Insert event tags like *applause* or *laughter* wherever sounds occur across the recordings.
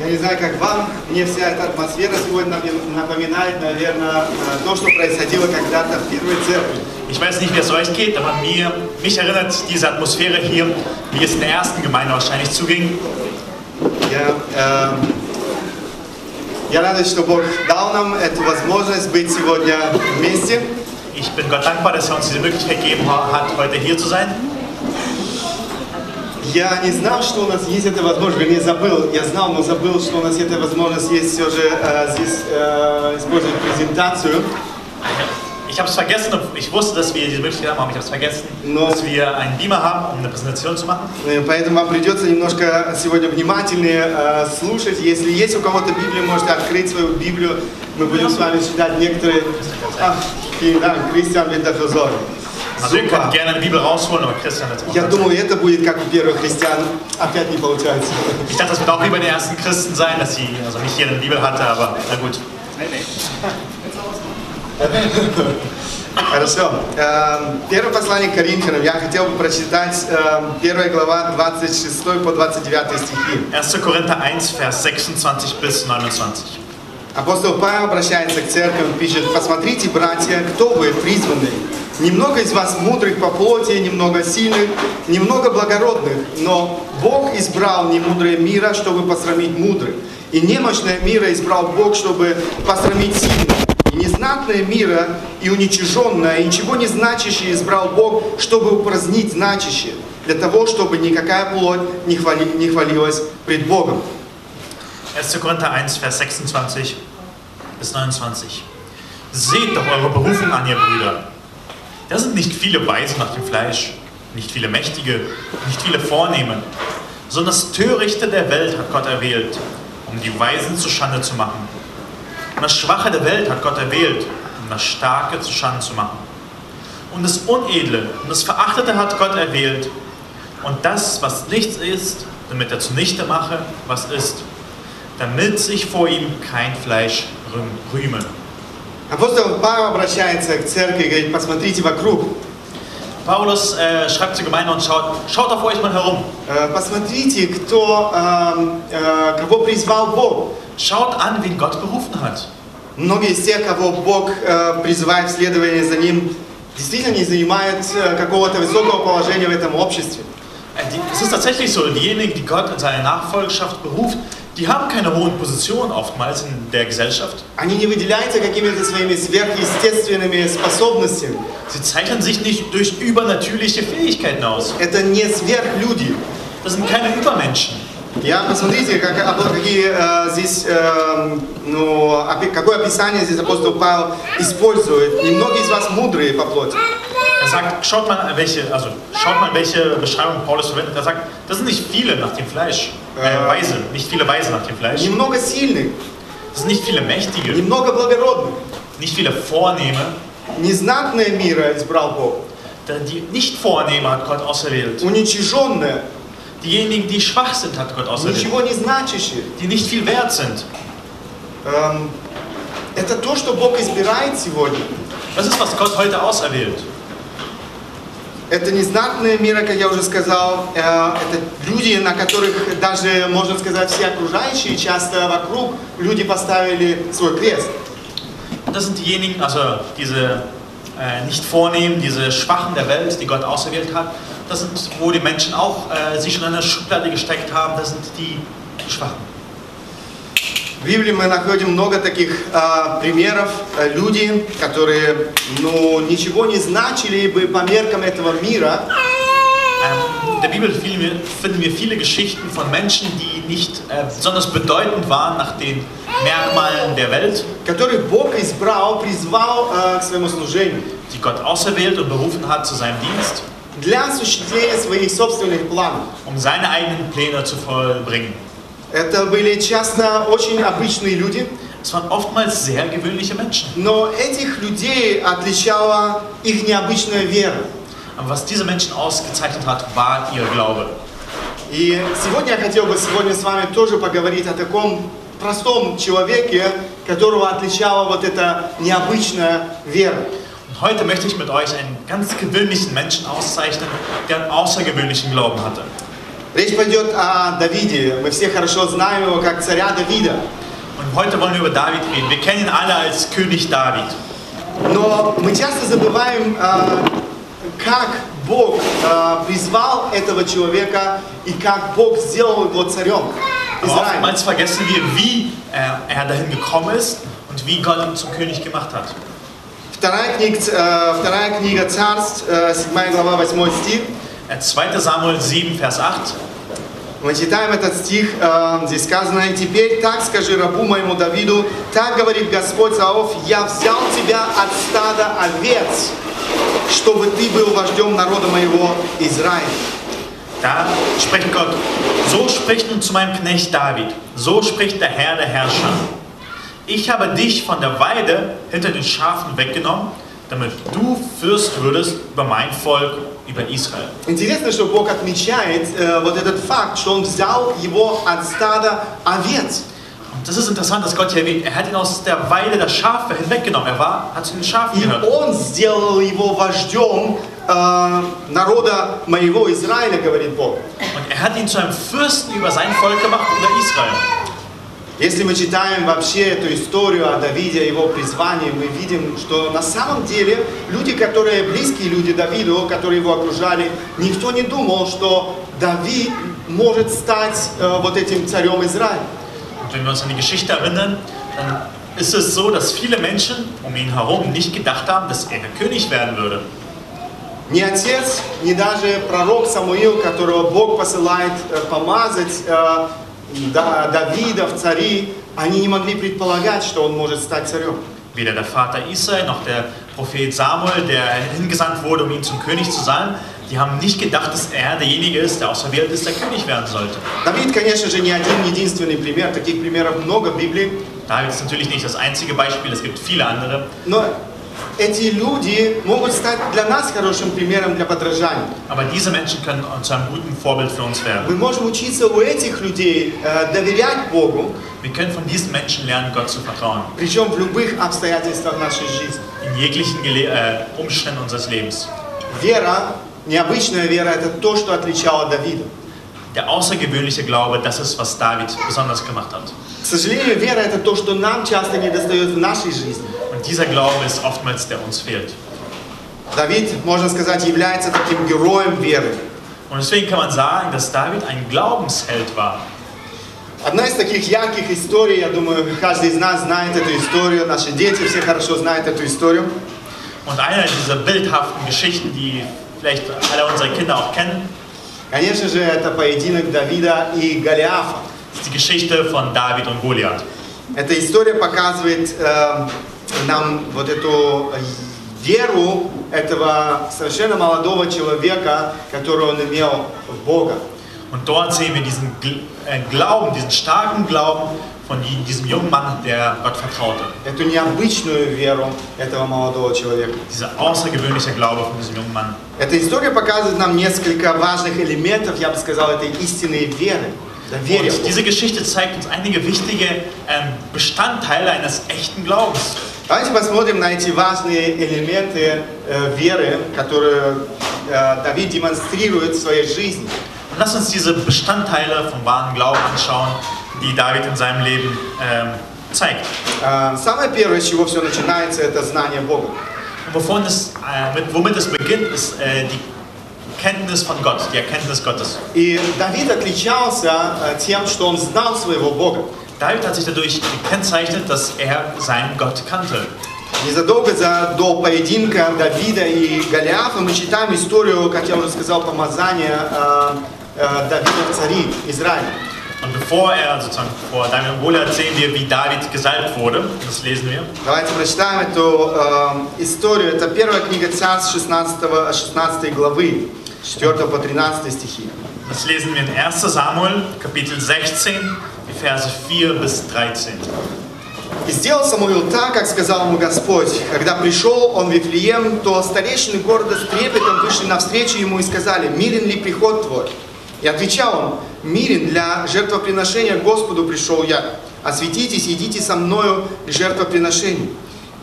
Я не знаю, как вам, мне вся эта атмосфера сегодня напоминает, наверное, э, то, что происходило когда-то в первой церкви. Ich weiß nicht, wie es euch geht, aber mir, mich erinnert diese Atmosphäre hier, wie es in der ersten Gemeinde wahrscheinlich zuging. Я, э, я радуюсь, что Бог дал нам эту возможность быть сегодня вместе. Ich bin Gott dankbar, dass er uns diese Möglichkeit gegeben ha- hat, heute hier zu sein. Я не знал, что у нас есть эта возможность, вернее забыл, я знал, но забыл, что у нас эта возможность есть все же э, здесь э, использовать презентацию. Ich habe es vergessen, ich wusste, dass wir diese Möglichkeit haben, aber ich habe es vergessen, No. dass wir einen Beamer haben, um eine Präsentation zu machen. Э, Поэтому вам придется немножко сегодня внимательнее э, слушать. Если есть у кого-то Библия, можете открыть свою Библию. Мы будем с вами читать некоторые... Ах, Кристиан Витафюзор. Also ihr könnt Super. gerne eine Bibel rausholen, aber Christian wird Я думаю, это будет как у первых христиан. Опять не получается. Ich dachte, das wird auch wie bei den ersten Christen sein, dass sie, also nicht jeder eine Bibel hatte, aber na gut. Хорошо. Эм, Первое послание к Коринфянам. Я хотел бы прочитать эм, первая глава 26 по 29 стихи. 1. Korinther 1, Vers 26 bis 29. Апостол Павел обращается к церкви, пишет, «Посмотрите, братья, кто вы, призванные. Немного из вас мудрых по плоти, немного сильных, немного благородных, но Бог избрал немудрое мира, чтобы посрамить мудрых, и немощное мира избрал Бог, чтобы посрамить сильных. И незнатное мира и уничиженное, и ничего не значащее избрал Бог, чтобы упразднить значащее, для того, чтобы никакая плоть не, хвали- не хвалилась пред Богом». 1. Korinther 1, Vers 26 bis 29. Seht doch eure Berufung an, ihr Brüder. Da sind nicht viele Weise nach dem Fleisch, nicht viele Mächtige, nicht viele Vornehme, sondern das Törichte der Welt hat Gott erwählt, um die Weisen zu Schande zu machen. Und das Schwache der Welt hat Gott erwählt, um das Starke zu Schande zu machen. Und das Unedle und das Verachtete hat Gott erwählt, und das, was nichts ist, damit er zunichte mache, was ist, damit sich vor ihm kein Fleisch rühme. Апостол Павел обращается к церкви и говорит, посмотрите вокруг, Paulus äh, schreibt zur Gemeinde und schaut, schaut auf euch mal herum. Э, посмотрите, кто, эм, э, кого призвал Бог. Schaut an, wen Gott berufen hat. Многие из тех, кого Бог э, призывает в следование за Ним, действительно не занимают какого-то высокого положения в этом обществе. Äh, es ist tatsächlich so, diejenigen, die Gott in seine Nachfolgschaft beruft, die haben keine hohen Positionen oftmals in der Gesellschaft. Они не выделяются какими-то своими сверхъестественными способностями. Sie zeichnen sich nicht durch übernatürliche Fähigkeiten aus. Это не сверхлюди. Das sind keine Übermenschen. Я посмотрите, как, какие э, здесь, э, ну, опи- какое описание здесь апостол Павел использует. Немногие из вас мудрые по плоти. Er sagt, schaut mal, welche, also schaut mal, welche Beschreibung Paulus verwendet. Er sagt, das sind nicht viele nach dem Fleisch. Äh, Äh. Weise, nicht viele Weise nach dem Fleisch. Немного сильных, Das sind nicht viele Mächtige, немного благородных. nicht viele Vornehme. Незнатное мира избрал Бог. Die nicht Vornehme hat Gott auserwählt. Уничиженное, Diejenigen, die schwach sind, hat Gott auserwählt. ничего не значащее. Die nicht viel wert sind. Эм, это то, что Бог избирает сегодня. Das ist, was Gott heute auserwählt. Это незнатное мира, как я уже сказал. Э, это люди, на которых даже, можно сказать, все окружающие, часто вокруг, люди поставили свой крест. Das sind diejenigen, also diese äh, nicht Vornehmen, diese Schwachen der Welt, die Gott auserwählt hat. Das sind, wo die Menschen auch äh, sich schon in eine Schublade gesteckt haben. Das sind die Schwachen. В Библии мы находим много таких э, примеров. Э, люди, которые ну, ничего не значили бы по меркам этого мира, Ähm, in der Bibel finden wir, finden wir viele Geschichten von Menschen, die nicht äh, besonders bedeutend waren nach den Merkmalen der Welt, которых Бог избрал, призвал э, к своему служению Die Gott auserwählt und berufen hat zu seinem Dienst, для осуществления своих собственных планов. um seine eigenen Pläne zu vollbringen. Это были часто очень обычные люди, Es waren oftmals sehr gewöhnliche Menschen. но этих людей отличала их необычная вера. Aber was diese Menschen ausgezeichnet hat, war ihr Glaube. И сегодня я хотел бы сегодня с вами тоже поговорить о таком простом человеке, которого отличала вот эта необычная вера. Und heute möchte ich mit euch einen ganz gewöhnlichen Menschen auszeichnen, der einen außergewöhnlichen Glauben hatte. Речь пойдет о Давиде. Мы все хорошо знаем его как царя Давида. Und heute wollen wir über David reden. Wir kennen ihn alle als König David. Но мы часто забываем, э, как Бог э, призвал этого человека и как Бог сделал его царем Aber Израиля. oftmals vergessen wir, wie er, er dahin gekommen ist und wie Gott ihn zum König gemacht hat. Вторая книга, э, вторая книга Царств, э, 7 глава, 8 стих. Äh, 2. Samuel 7, Vers 8. Мы читаем этот стих, э, здесь сказано, «И теперь так скажи рабу моему Давиду, так говорит Господь Саоф, я взял тебя от стада овец, чтобы ты был вождем народа моего Израиля». Da spricht Gott, so spricht nun zu meinem Knecht David, so spricht der Herr der Herrscher. Ich habe dich von der Weide hinter den Schafen weggenommen, damit du Fürst würdest über mein Volk, über Israel. Интересно, что Бог отмечает э, вот этот факт, что Он взял его от стада овец. Und das ist interessant, dass Gott hier erwähnt, er hat ihn aus der Weide der Schafe hinweggenommen. Er war, hat zu den Schafen И gehört. Он сделал его вождем э, народа моего Израиля, говорит Бог. Und er hat ihn zu einem Fürsten über sein Volk gemacht, über Israel. Если мы читаем вообще эту историю о Давиде, его призвании, мы видим, что на самом деле люди, которые близкие люди Давиду, которые его окружали, никто не думал, что Давид может стать э, вот этим царем Израиля. Und wenn wir uns an die Geschichte erinnern, dann ist es so, dass viele Menschen um ihn herum nicht gedacht haben, dass er König werden würde. Ни отец, ни даже пророк Самуил, которого Бог посылает э, помазать э, Давида в цари, они не могли предполагать, что он может стать царем. Weder der Vater Israel noch der Prophet Samuel, der hingesandt wurde, um ihn zum König zu sein, die haben nicht gedacht, dass er derjenige ist, der auserwählt ist, der König werden sollte. Давид, конечно же, не один единственный пример, таких примеров много в Библии. David ist natürlich nicht das einzige Beispiel, es gibt viele andere. Но эти люди могут стать для нас хорошим примером для подражания. Aber diese Menschen können zu einem guten Vorbild für uns werden. Мы можем учиться у этих людей э, доверять Богу, Wir können von diesen Menschen lernen, Gott zu vertrauen. причем в любых обстоятельствах нашей жизни. In jeglichen Gele äh, Umständen unseres Lebens. Вера, необычная вера, это то, что отличало Давида. Der außergewöhnliche Glaube, das ist, was David besonders gemacht hat. К сожалению, вера это то, что нам часто не достает в нашей жизни. Und dieser Glaube ist oftmals, der uns fehlt. Давид, можно сказать, является таким героем веры. Und deswegen kann man sagen, dass David ein Glaubensheld war. Одна из таких ярких историй, я думаю, каждый из нас знает эту историю, наши дети все хорошо знают эту историю. Und eine dieser bildhaften Geschichten, die vielleicht alle unsere Kinder auch kennen, Конечно же, это поединок Давида и Голиафа. ist die Geschichte von David und Goliath. Эта история показывает э, нам вот эту э, веру этого совершенно молодого человека, которую он имел в Бога. Und dort sehen wir diesen Gl- äh, Glauben, diesen starken Glauben von die- diesem jungen Mann, der Gott vertraute. Эту необычную веру этого молодого человека. Dieser außergewöhnliche Glaube von diesem jungen Mann. Эта история показывает нам несколько важных элементов, я бы сказал, этой истинной веры. Und diese Geschichte zeigt uns einige wichtige ähm, Bestandteile eines echten Glaubens. Давайте посмотрим на эти важные элементы э, веры, которые э, Давид демонстрирует в своей жизни. Und lass uns diese Bestandteile vom wahren Glauben anschauen, die David in seinem Leben ähm, zeigt. Э, Самое первое, с чего все начинается, это знание Бога. Und wovon es, äh, mit, womit es beginnt, ist äh, die Kenntnis von Gott, die Erkenntnis Gottes. И Давид отличался э, тем, что он знал своего Бога. David hat sich dadurch gekennzeichnet, dass er seinen Gott kannte. Незадолго за, до поединка Давида и Голиафа мы читаем историю, как я уже сказал, помазания э, э, Давида в цари Израиля. Und bevor er sozusagen vor David und Goliath sehen wir, wie David gesalbt wurde. Das lesen wir. Давайте прочитаем эту э, историю. Это первая книга Царств 16, 16 главы, 4 по 13 стихи. Das lesen wir in 1 Samuel, Kapitel 16, die Verse 4 bis 13. «И сделал Самуил так, как сказал ему Господь. Когда пришел он в Вифлеем, то старейшины города с трепетом вышли навстречу ему и сказали, «Мирен ли приход твой?» И отвечал он, «Мирен для жертвоприношения Господу пришел я. Осветитесь, идите со мною к жертвоприношению».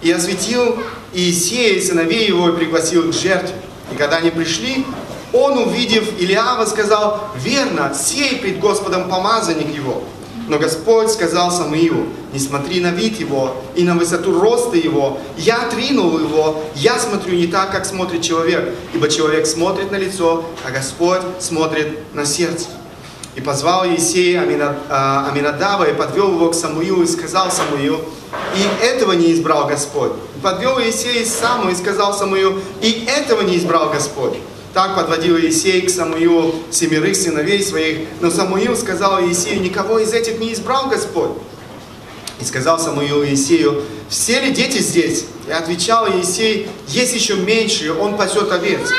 И осветил Иисея и сыновей его и пригласил к жертве. И когда они пришли, Он, увидев Илиава, сказал, верно, сей пред Господом помазанник его. Но Господь сказал Самуилу, не смотри на вид его и на высоту роста его. Я отринул его, я смотрю не так, как смотрит человек, ибо человек смотрит на лицо, а Господь смотрит на сердце. И позвал Амина- а, Аминадава и подвел его к Самуилу и сказал Самуил, и этого не избрал Господь. Подвел Есея Саму и сказал Самуил, и этого не избрал Господь. Так подводил Есей к Самуилу семерых сыновей своих, но Самуил сказал Есею, никого из этих не избрал Господь. И сказал Самуил Есею, все ли дети здесь? И отвечал Есей, есть еще меньшие, он пасет овец.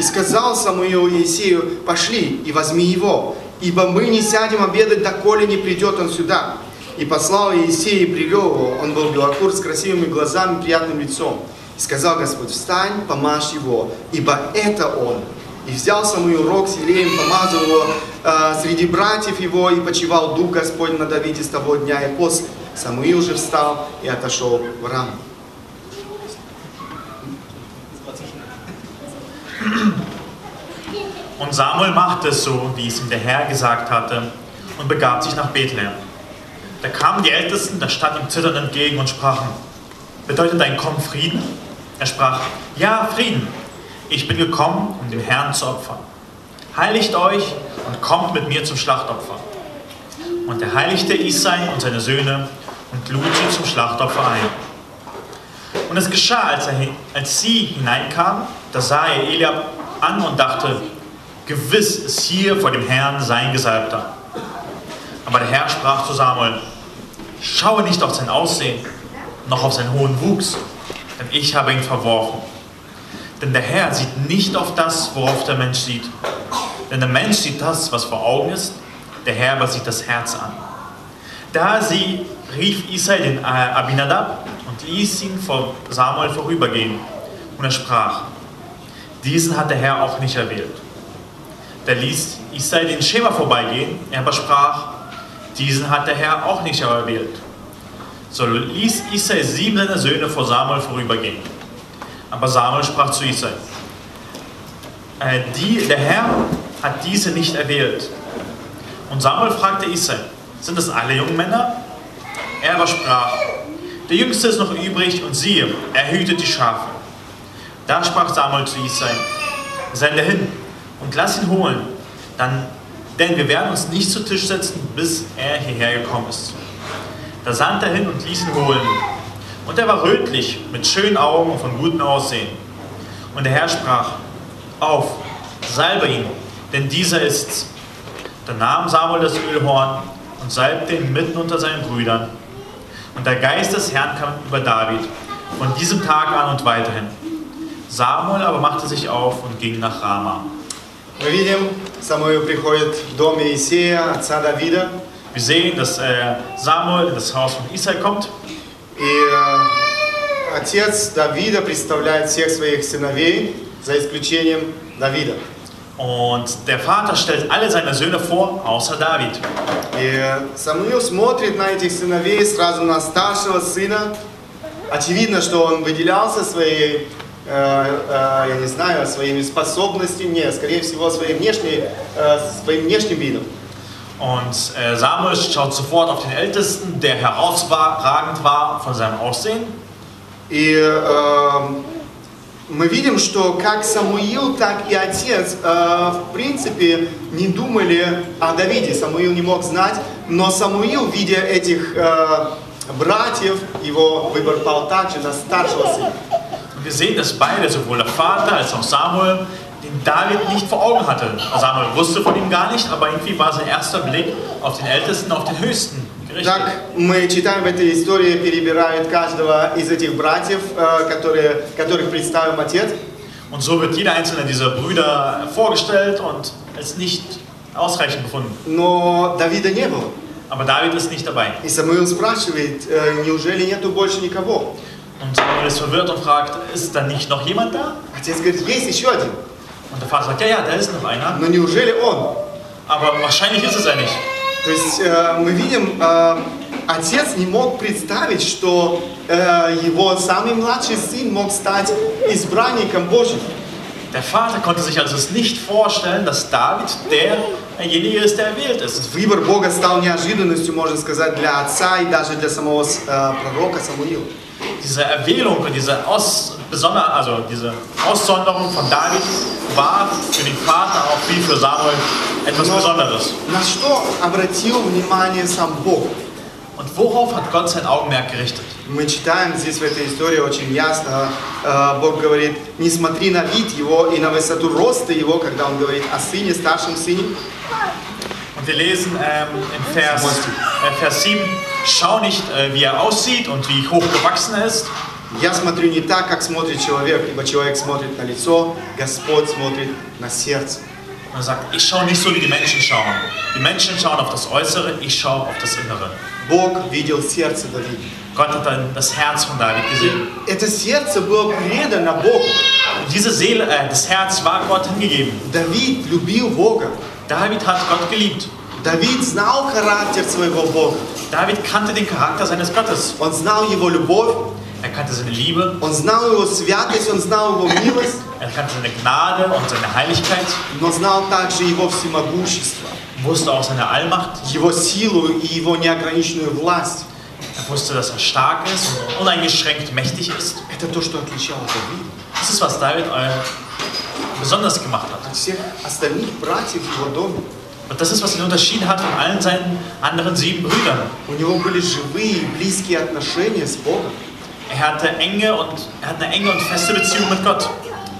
И сказал Самуил Есею, пошли и возьми его, ибо мы не сядем обедать, доколе не придет он сюда. И послал Есей и привел его. Он был белокур с красивыми глазами, приятным лицом. И сказал Господь, встань, помажь его, ибо это он. И взял Самуил рог с елеем, помазал его э, среди братьев его, и почивал Дух Господь на Давиде с того дня и после. Самуил же встал и отошел в раму. Und Samuel machte es so, wie es ihm der Herr gesagt hatte, und begab sich nach Bethlehem. Da kamen die Ältesten der Stadt ihm zitternd entgegen und sprachen, bedeutet dein Kommen Frieden? Er sprach, ja, Frieden. Ich bin gekommen, um dem Herrn zu opfern. Heiligt euch und kommt mit mir zum Schlachtopfer. Und er heiligte Isai und seine Söhne und lud sie zum Schlachtopfer ein. Und es geschah, als, er, als sie hineinkamen, da sah er Eliab an und dachte, gewiss ist hier vor dem Herrn sein Gesalbter. Aber der Herr sprach zu Samuel, schaue nicht auf sein Aussehen, noch auf seinen hohen Wuchs, denn ich habe ihn verworfen. Denn der Herr sieht nicht auf das, worauf der Mensch sieht. Denn der Mensch sieht das, was vor Augen ist, der Herr aber sieht das Herz an. Da sie rief Isai den Abinadab und ließ ihn vor Samuel vorübergehen. Und er sprach, diesen hat der Herr auch nicht erwählt. Da ließ Isai den Schema vorbeigehen, er aber sprach, diesen hat der Herr auch nicht erwählt. So ließ Isai sieben seiner Söhne vor Samuel vorübergehen. Aber Samuel sprach zu Isai, äh, die, der Herr hat diese nicht erwählt. Und Samuel fragte Isai, sind das alle jungen Männer? Er aber sprach, der Jüngste ist noch übrig und siehe, er hütet die Schafe. Da sprach Samuel zu Isai, sende hin und lass ihn holen, dann, denn wir werden uns nicht zu Tisch setzen, bis er hierher gekommen ist. Da sandte er hin und ließ ihn holen. Und er war rötlich, mit schönen Augen und von gutem Aussehen. Und der Herr sprach, auf, salbe ihn, denn dieser ist's. Da nahm Samuel das Ölhorn und salbte ihn mitten unter seinen Brüdern. Und der Geist des Herrn kam über David, von diesem Tag an und weiterhin. Samuel aber machte sich auf und ging nach Rama. Мы видим, Самуил приходит в дом Иисея, отца Давида, Wir sehen, dass äh, Samuel in das Haus von Israel kommt и э, отец Давида представляет всех своих сыновей, за исключением Давида. und der Vater stellt alle seine Söhne vor, außer David. И Самуил смотрит на этих сыновей, сразу на старшего сына. Очевидно, что он выделялся своей, э, э, я не знаю, своими способностями, нет, скорее всего, своей внешней, э, своим внешним видом. Und äh, Samuel schaut sofort auf den Ältesten, der herausragend war von seinem Aussehen. И э, мы видим, что как Самуил, так и отец, э, в принципе, не думали о Давиде. Самуил не мог знать, но Самуил, видя этих э, братьев, его выбор пал также на старшего сына. Und wir sehen, dass beide, sowohl der Vater als auch Samuel, den David nicht vor Augen hatte. Samuel wusste von ihm gar nicht, aber irgendwie war sein erster Blick auf den Ältesten, auf den Höchsten gerichtet. Так мы читаем в этой истории, перебирают каждого из этих братьев, э, которые, которых представил отец. Und so wird jeder einzelne dieser Brüder vorgestellt und als nicht ausreichend befunden. Но Давида не было. Aber David ist nicht dabei. И Самуил спрашивает, э, неужели нету больше никого? Und Samuel ist verwirrt und fragt, ist da nicht noch jemand da? Отец говорит, есть еще один. Und der Vater sagt, ja, ja, da ist noch einer. Но неужели он? Aber wahrscheinlich ist es er nicht. То есть э, мы видим, э, отец не мог представить, что э, его самый младший сын мог стать избранником Божьим. Der Vater konnte sich also nicht vorstellen, dass David derjenige ist, der erwählt ist. Выбор Бога стал неожиданностью, можно сказать, для отца и даже для самого э, пророка Самуила. Diese Erwählung und diese Aus, besonder, also diese Aussonderung von David war für den Vater auch wie für Samuel etwas Besonderes. На что обратил внимание сам Бог? Und worauf hat Gott sein Augenmerk gerichtet? Мы читаем здесь в этой истории очень ясно, э, Бог говорит, не смотри на вид его и на высоту роста его, когда он говорит о сыне, старшем сыне. Und wir lesen ähm, im Vers, äh, Vers 7, schau nicht, äh, wie er aussieht und wie hoch gewachsen er ist, Я смотрю не так, как смотрит человек, ибо человек смотрит на лицо, Господь смотрит на сердце. Und er sagt, ich schaue nicht so, wie die Menschen schauen. Die Menschen schauen auf das Äußere, ich schaue auf das Innere. Bог видел сердце Давида. Gott hat dann das Herz von David gesehen. Это сердце было предано Богу. Und diese Seele, äh, das Herz war Gott hingegeben. Давид любил Бога. David hat Gott geliebt. Давид знал характер своего Бога. David kannte den Charakter seines Gottes. Он знал его любовь, Er kannte seine Liebe, он знал его святость, он знал его милость, er kannte seine Gnade und seine Heiligkeit, но знал также его всемогущество, wusste auch seine Allmacht, его силу и его неограниченную власть. er wusste, dass er stark ist und uneingeschränkt mächtig ist. Это то, что отличало Давида Das ist, was David äh, besonders gemacht hat. Und das ist, was ihn unterschieden hat von allen seinen anderen sieben Brüdern. Er hatte enge und er hat eine enge und feste Beziehung mit Gott.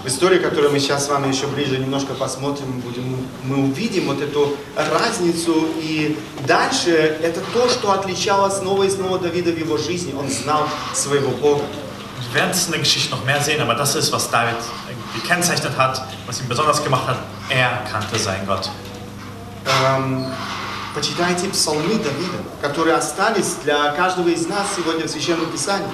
В истории, которую мы сейчас с вами еще ближе немножко посмотрим, будем, мы увидим вот эту разницу. И дальше это то, что отличало снова и снова Давида в его жизни. Он знал своего Бога. Wir werden es in der Geschichte noch mehr sehen, aber das ist, was David gekennzeichnet hat, was ihn besonders gemacht hat. Er kannte seinen Gott. Эм, почитайте псалмы Давида, которые остались для каждого из нас сегодня в Священном Писании.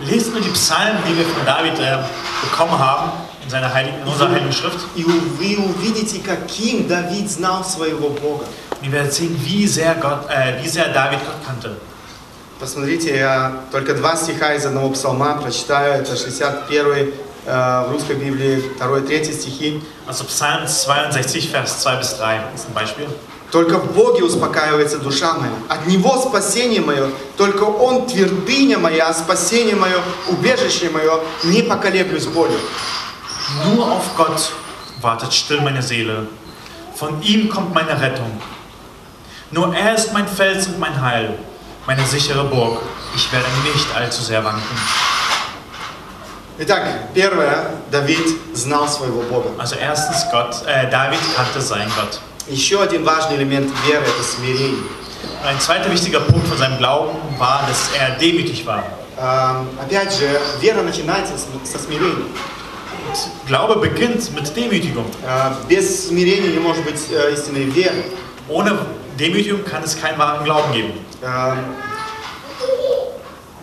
Lest nur die Psalmen, die wir von David äh, bekommen haben in, seiner heiligen, in unserer heiligen Schrift. И вы увидите, каким Давид знал своего Бога. Und ihr werdet sehen, wie sehr, Gott, äh, wie sehr David Gott kannte. Посмотрите, я только два стиха из одного псалма прочитаю. Это 61 э, в русской Библии, 2-3 стихи. Also Psalm 62, Vers 2 bis 3 ist ein Beispiel. Только в Боге успокаивается душа моя. От Него спасение мое. Только Он твердыня моя, спасение мое, убежище мое. Не поколеблюсь болью. Nur auf Gott wartet still meine Seele. Von ihm kommt meine Rettung. Nur er ist mein Fels und mein Heil, meine sichere Burg. Ich werde nicht allzu sehr wanken. Итак, первое, Давид знал своего Бога. Also erstens Gott, äh, David kannte seinen Gott. Еще один важный элемент веры – это смирение. Und ein zweiter wichtiger Punkt von seinem Glauben war, dass er demütig war. Эм, Опять же, вера начинается с- со смирения. Und Glaube beginnt mit Demütigung. Э, Без смирения не может быть э, истинной веры. Ohne Demütigung kann es keinen wahren Glauben geben. Эм,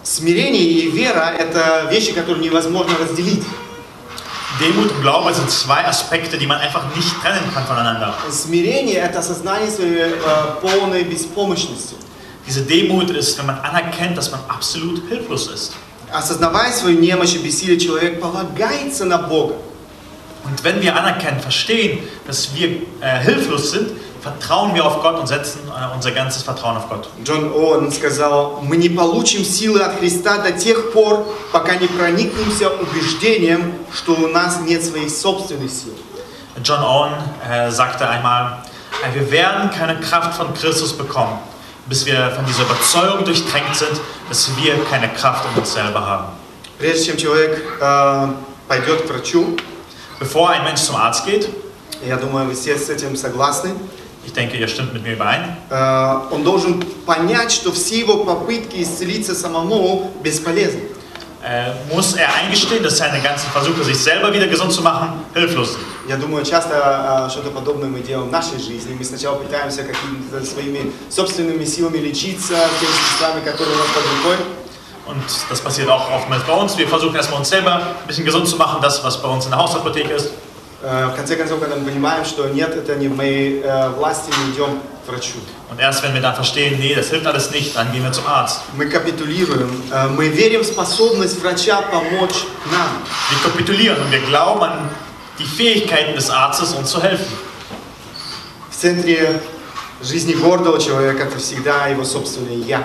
Смирение и вера – это вещи, которые невозможно разделить. Demut und Glaube sind zwei Aspekte, die man einfach nicht trennen kann voneinander. Смирение – это осознание своей э, полной беспомощности. Diese Demut ist, wenn man anerkennt, dass man absolut hilflos ist. Осознавая свою немощь и бессилие, человек полагается на Бога. Und wenn wir anerkennen, verstehen, dass wir äh, hilflos sind, vertrauen wir auf Gott und setzen äh, unser ganzes Vertrauen auf Gott. Джон Оуэн сказал, мы не получим силы от Христа до тех пор, пока не проникнемся убеждением, что у нас нет своих собственных сил. John Owen äh, sagte einmal, äh, wir werden keine Kraft von Christus bekommen, bis wir von dieser Überzeugung durchtränkt sind, dass wir keine Kraft in uns selber haben. Прежде чем человек э, пойдет к врачу, Bevor ein Mensch zum Arzt geht, я думаю, вы все с этим согласны, ich denke, ihr stimmt mit mir überein, э, он должен понять, что все его попытки исцелиться самому бесполезны. äh, muss er eingestehen, dass seine ganzen Versuche, sich selber wieder gesund zu machen, hilflos sind. Я думаю, часто э, что-то подобное мы делаем в нашей жизни. Мы сначала пытаемся какими-то своими собственными силами лечиться, теми средствами, которые у нас под рукой. Und das passiert auch oftmals bei uns. Wir versuchen erstmal uns selber ein bisschen gesund zu machen, das, was bei uns in der Hausapotheke ist. Э, В конце концов, когда мы понимаем, что нет, это не в моей э, власти, мы идем к врачу. Und erst wenn wir dann verstehen, nee, das hilft alles nicht, dann gehen wir zum Arzt. Мы капитулируем, э, мы верим в способность врача помочь нам. Wir kapitulieren und wir glauben an die Fähigkeiten des Arztes, uns zu helfen. В центре жизни гордого человека это всегда его собственное «я».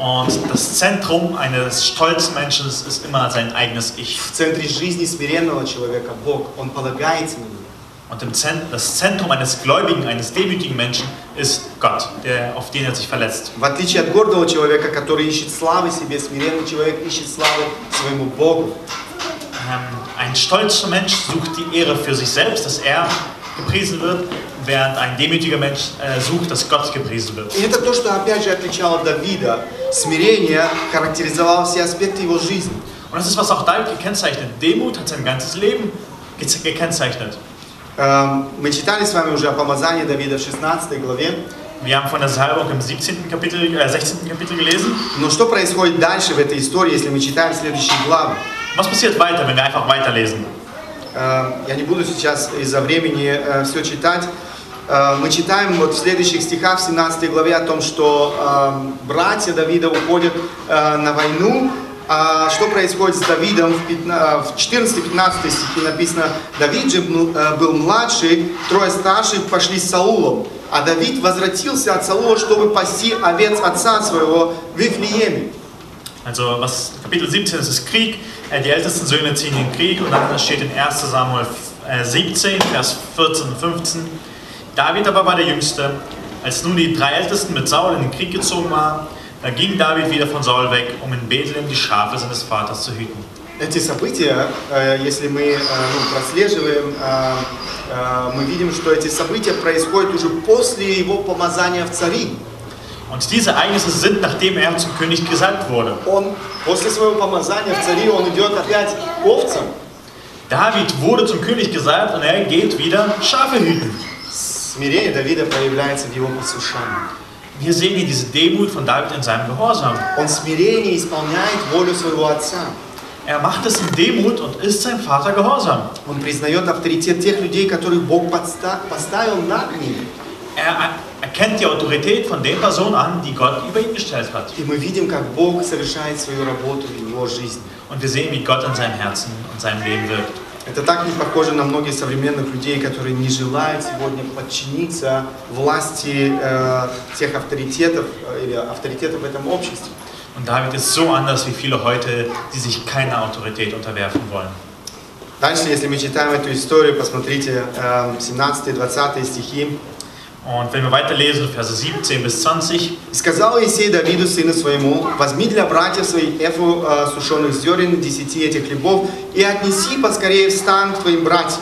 Und das Zentrum eines stolzen Menschen ist immer sein eigenes Ich. В центре жизни смиренного человека Бог, Он полагается на него. Und im Zent das Zentrum eines Gläubigen, eines demütigen Menschen ist Gott, der, auf den er sich verletzt. В отличие от гордого человека, который ищет славы себе, смиренный человек ищет славы своему Богу. Ähm, ein stolzer Mensch sucht die Ehre für sich selbst, dass er gepriesen wird, Während ein demütiger Mensch äh, sucht, dass Gott gepriesen wird. И это то, что опять же отличало Давида. Смирение характеризовало все аспекты его жизни. Und das ist, was auch David gekennzeichnet. Demut hat sein ganzes Leben ge- gekennzeichnet. Эм, Мы читали с вами уже о помазании Давида в 16 главе. Wir haben von der Salbung im 17. Kapitel, äh, 16. Kapitel gelesen. Но что происходит дальше в этой истории, если мы читаем следующие главы? Was passiert weiter, wenn wir einfach weiterlesen? Э, Я не буду сейчас из-за времени все читать. Э, Мы читаем вот в следующих стихах, в 17 главе, о том, что э, братья Давида уходят э, на войну. А что происходит с Давидом? В пятна- в 14-15 стихе написано, Давид же был э, младший, трое старших пошли с Саулом. А Давид возвратился от Саула, чтобы пасти овец отца своего в Вифлееме. Also was Kapitel 17 ist, ist Krieg. Äh, Die ältesten Söhne ziehen in den Krieg und dann steht in 1 Samuel äh, 17, Vers 14 und 15. David aber war der Jüngste. Als nun die drei Ältesten mit Saul in den Krieg gezogen waren, da ging David wieder von Saul weg, um in Bethlehem die Schafe seines Vaters zu hüten. Эти события, э, если мы э, ну, прослеживаем, э, э, мы видим, что эти события происходят уже после его помазания в цари. Und diese Ereignisse sind, nachdem er zum König gesalbt wurde. Он после своего помазания в цари, он идет опять к овцам. David wurde zum König gesalbt und er geht wieder Schafe hüten. Смирение Давида проявляется в его послушании. Wir sehen hier diese Demut von David in seinem Gehorsam. Он смирение исполняет волю своего отца. Er macht es in Demut und ist sein Vater gehorsam. Он признает авторитет тех людей, которых Бог подста- поставил над ним. Er erkennt die Autorität von den Personen an, die Gott über ihn gestellt hat. И мы видим, как Бог совершает свою работу в его жизни. Und wir sehen, wie Gott in seinem Herzen und seinem Leben wirkt. Это так не похоже на многих современных людей, которые не желают сегодня подчиниться власти э, тех авторитетов э, или авторитетов в этом обществе. Und David ist so anders wie viele heute, die sich keiner Autorität unterwerfen wollen. Дальше, если мы читаем эту историю, посмотрите э, 17-20 стихи. Und wenn wir weiterlesen, Verse 17 bis 20, «И сказал Иисей Давиду, сыну своему, возьми для братьев своих эфу э, сушеных зерен, десяти этих хлебов, и отнеси поскорее в стан к твоим братьям.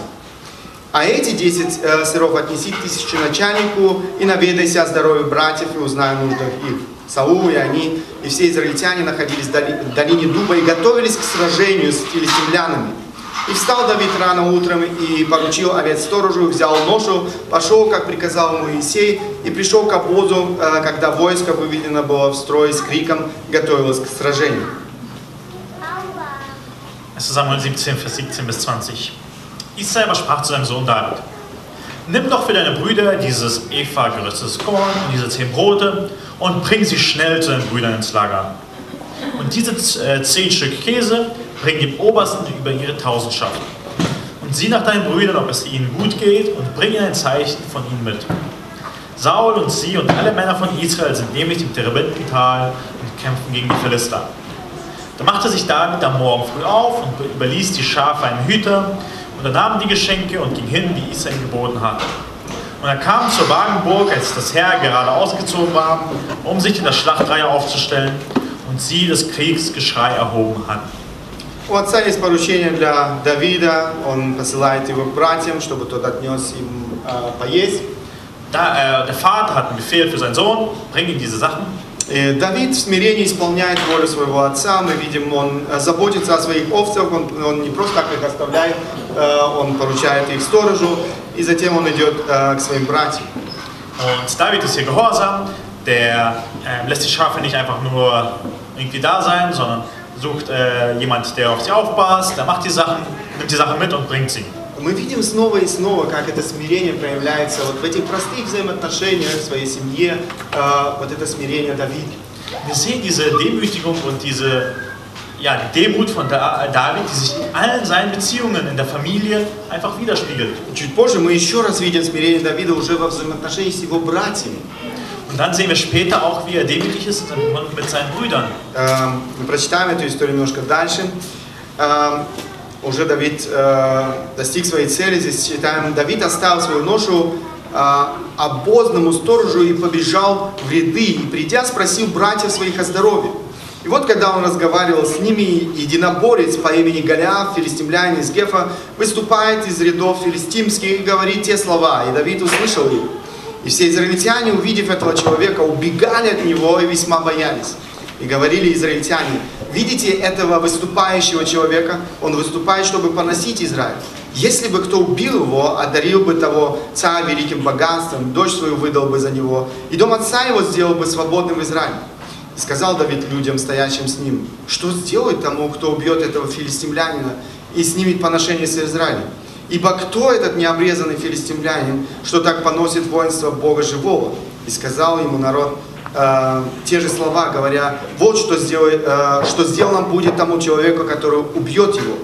А эти десять э, сыров отнеси к тысяченачальнику, и наведайся о здоровье братьев, и узнай о их. Саул и они, и все израильтяне находились в долине Дуба и готовились к сражению с филистимлянами. И встал Давид рано утром и поручил овец сторожу, взял ношу, пошел, как приказал Моисей, и пришел к обозу, э, когда войско выведено было в строй с криком, готовилось к сражению. 1. Samuel 17, Vers 17 bis 20. Isai aber sprach zu seinem Sohn David: Nimm doch für deine Brüder dieses Eva geröstetes Korn und diese zehn Brote und bring sie schnell zu deinen Brüdern ins Lager. Und diese äh, zehn Stück Käse bring dem Obersten über ihre Tausendschaft. Und sieh nach deinen Brüdern, ob es ihnen gut geht, und bring ihnen ein Zeichen von ihnen mit. Saul und sie und alle Männer von Israel sind nämlich im Terebintental und kämpfen gegen die Philister. Da machte sich David am Morgen früh auf und überließ die Schafe einem Hüter und er nahm die Geschenke und ging hin, wie Isai ihm geboten hatte. Und er kam zur Wagenburg, als das Heer gerade ausgezogen war, um sich in der Schlachtreihe aufzustellen und sie das Kriegsgeschrei erhoben hatten. У отца есть поручение для Давида, он посылает его к братьям, чтобы тот отнес им э, поесть. Da, äh, der Vater hat einen Befehl für seinen Sohn, bring ihm diese Sachen. Э, Давид в смирении исполняет волю своего отца. Мы видим, он э, заботится о своих овцах, он, он не просто так их оставляет, э, он поручает их сторожу, и затем он идет э, к своим братьям. Und David ist hier gehorsam, der äh, lässt die Schafe nicht einfach nur irgendwie da sein, sondern sucht äh, jemand, der auf sie aufpasst, der macht die Sachen, nimmt die Sachen mit und bringt sie. Мы видим снова и снова, как это смирение проявляется вот в этих простых взаимоотношениях в своей семье, э, вот это смирение Давида. Wir sehen diese Demütigung und diese ja, die Demut von Da- David, die sich in allen seinen Beziehungen in der Familie einfach widerspiegelt. Чуть позже мы еще раз видим смирение Давида уже во взаимоотношении с его братьями. Er. Эм, Мы прочитаем эту историю немножко дальше. Эм, Уже Давид э, достиг своей цели. Здесь читаем, Давид оставил свою ношу э, обозному сторожу и побежал в ряды. И придя, спросил братьев своих о здоровье. И вот когда он разговаривал с ними, единоборец по имени Голиаф, филистимлянин из Гефа, выступает из рядов филистимских и говорит те слова. И Давид услышал их. И все израильтяне, увидев этого человека, убегали от него и весьма боялись. И говорили израильтяне, видите этого выступающего человека? Он выступает, чтобы поносить Израиль. Если бы кто убил его, одарил бы того царя великим богатством, дочь свою выдал бы за него, и дом отца его сделал бы свободным в Израиле. И сказал Давид людям, стоящим с ним, что сделать тому, кто убьет этого филистимлянина и снимет поношение с Израилем? Ибо кто этот необрезанный филистимлянин, что так поносит воинство Бога живого? И сказал ему народ э, те же слова, говоря, вот что, сделай, э, что сделано будет тому человеку, который убьет его.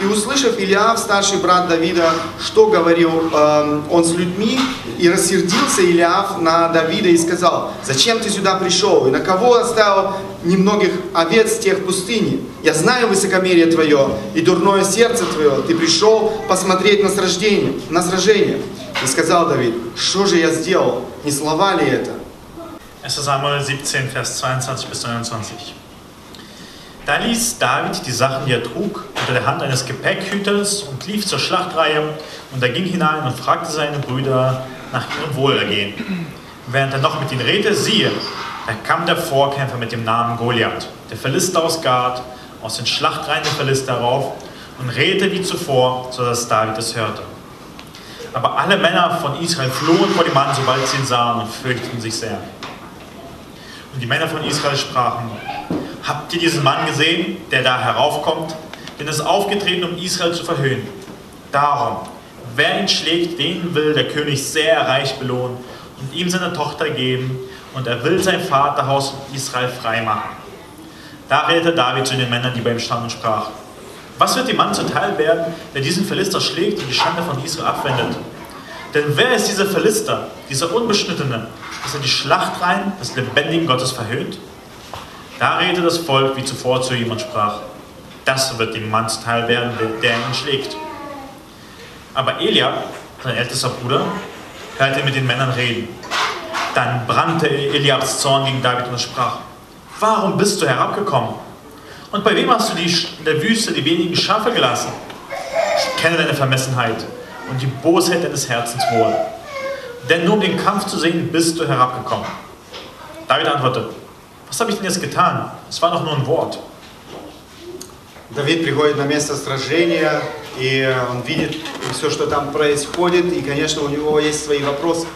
И услышав Илиав, старший брат Давида, что говорил э, он с людьми, и рассердился Илиав на Давида и сказал, зачем ты сюда пришел, и на кого оставил немногих овец тех пустыни? Я знаю высокомерие твое и дурное сердце твое, ты пришел посмотреть на сражение, на сражение. И сказал Давид, что же я сделал, не слова ли это? 1. Samuel 17, Vers 22 bis 29. Da ließ David die Sachen, die er trug, unter der Hand eines Gepäckhüters und lief zur Schlachtreihe und er ging hinein und fragte seine Brüder nach ihrem Wohlergehen. Während er noch mit ihnen redete, siehe, da kam der Vorkämpfer mit dem Namen Goliath, der Philister aus Gad, aus den Schlachtreihen der Philister herauf und redete wie zuvor, sodass David es hörte. Aber alle Männer von Israel flohen vor dem Mann, sobald sie ihn sahen und fürchteten sich sehr. Und die Männer von Israel sprachen, habt ihr diesen Mann gesehen, der da heraufkommt? Denn er ist aufgetreten, um Israel zu verhöhnen. Darum, wer ihn schlägt, den will der König sehr reich belohnen und ihm seine Tochter geben, und er will sein Vaterhaus Israel freimachen. Da redete David zu den Männern, die bei ihm standen, und sprach, was wird dem Mann zuteil werden, der diesen Philister schlägt und die Schande von Israel abwendet? Denn wer ist dieser Philister, dieser Unbeschnittene, dass er die Schlachtreihen des lebendigen Gottes verhöhnt? Da redete das Volk wie zuvor zu ihm und sprach, das wird dem Mann zuteil werden, der ihn schlägt. Aber Eliab, sein ältester Bruder, hörte mit den Männern reden. Dann brannte Eliabs Zorn gegen David und sprach, warum bist du herabgekommen? Und bei wem hast du die, in der Wüste die wenigen Schafe gelassen? Ich kenne deine Vermessenheit und die Bosheit deines Herzens wohl. Denn nur um den Kampf zu sehen, bist du herabgekommen. David antwortete, was habe ich denn jetzt getan? Es war doch nur ein Wort. Давид приходит на место сражения, и он видит все, что там происходит, и, конечно, у него есть свои вопросы.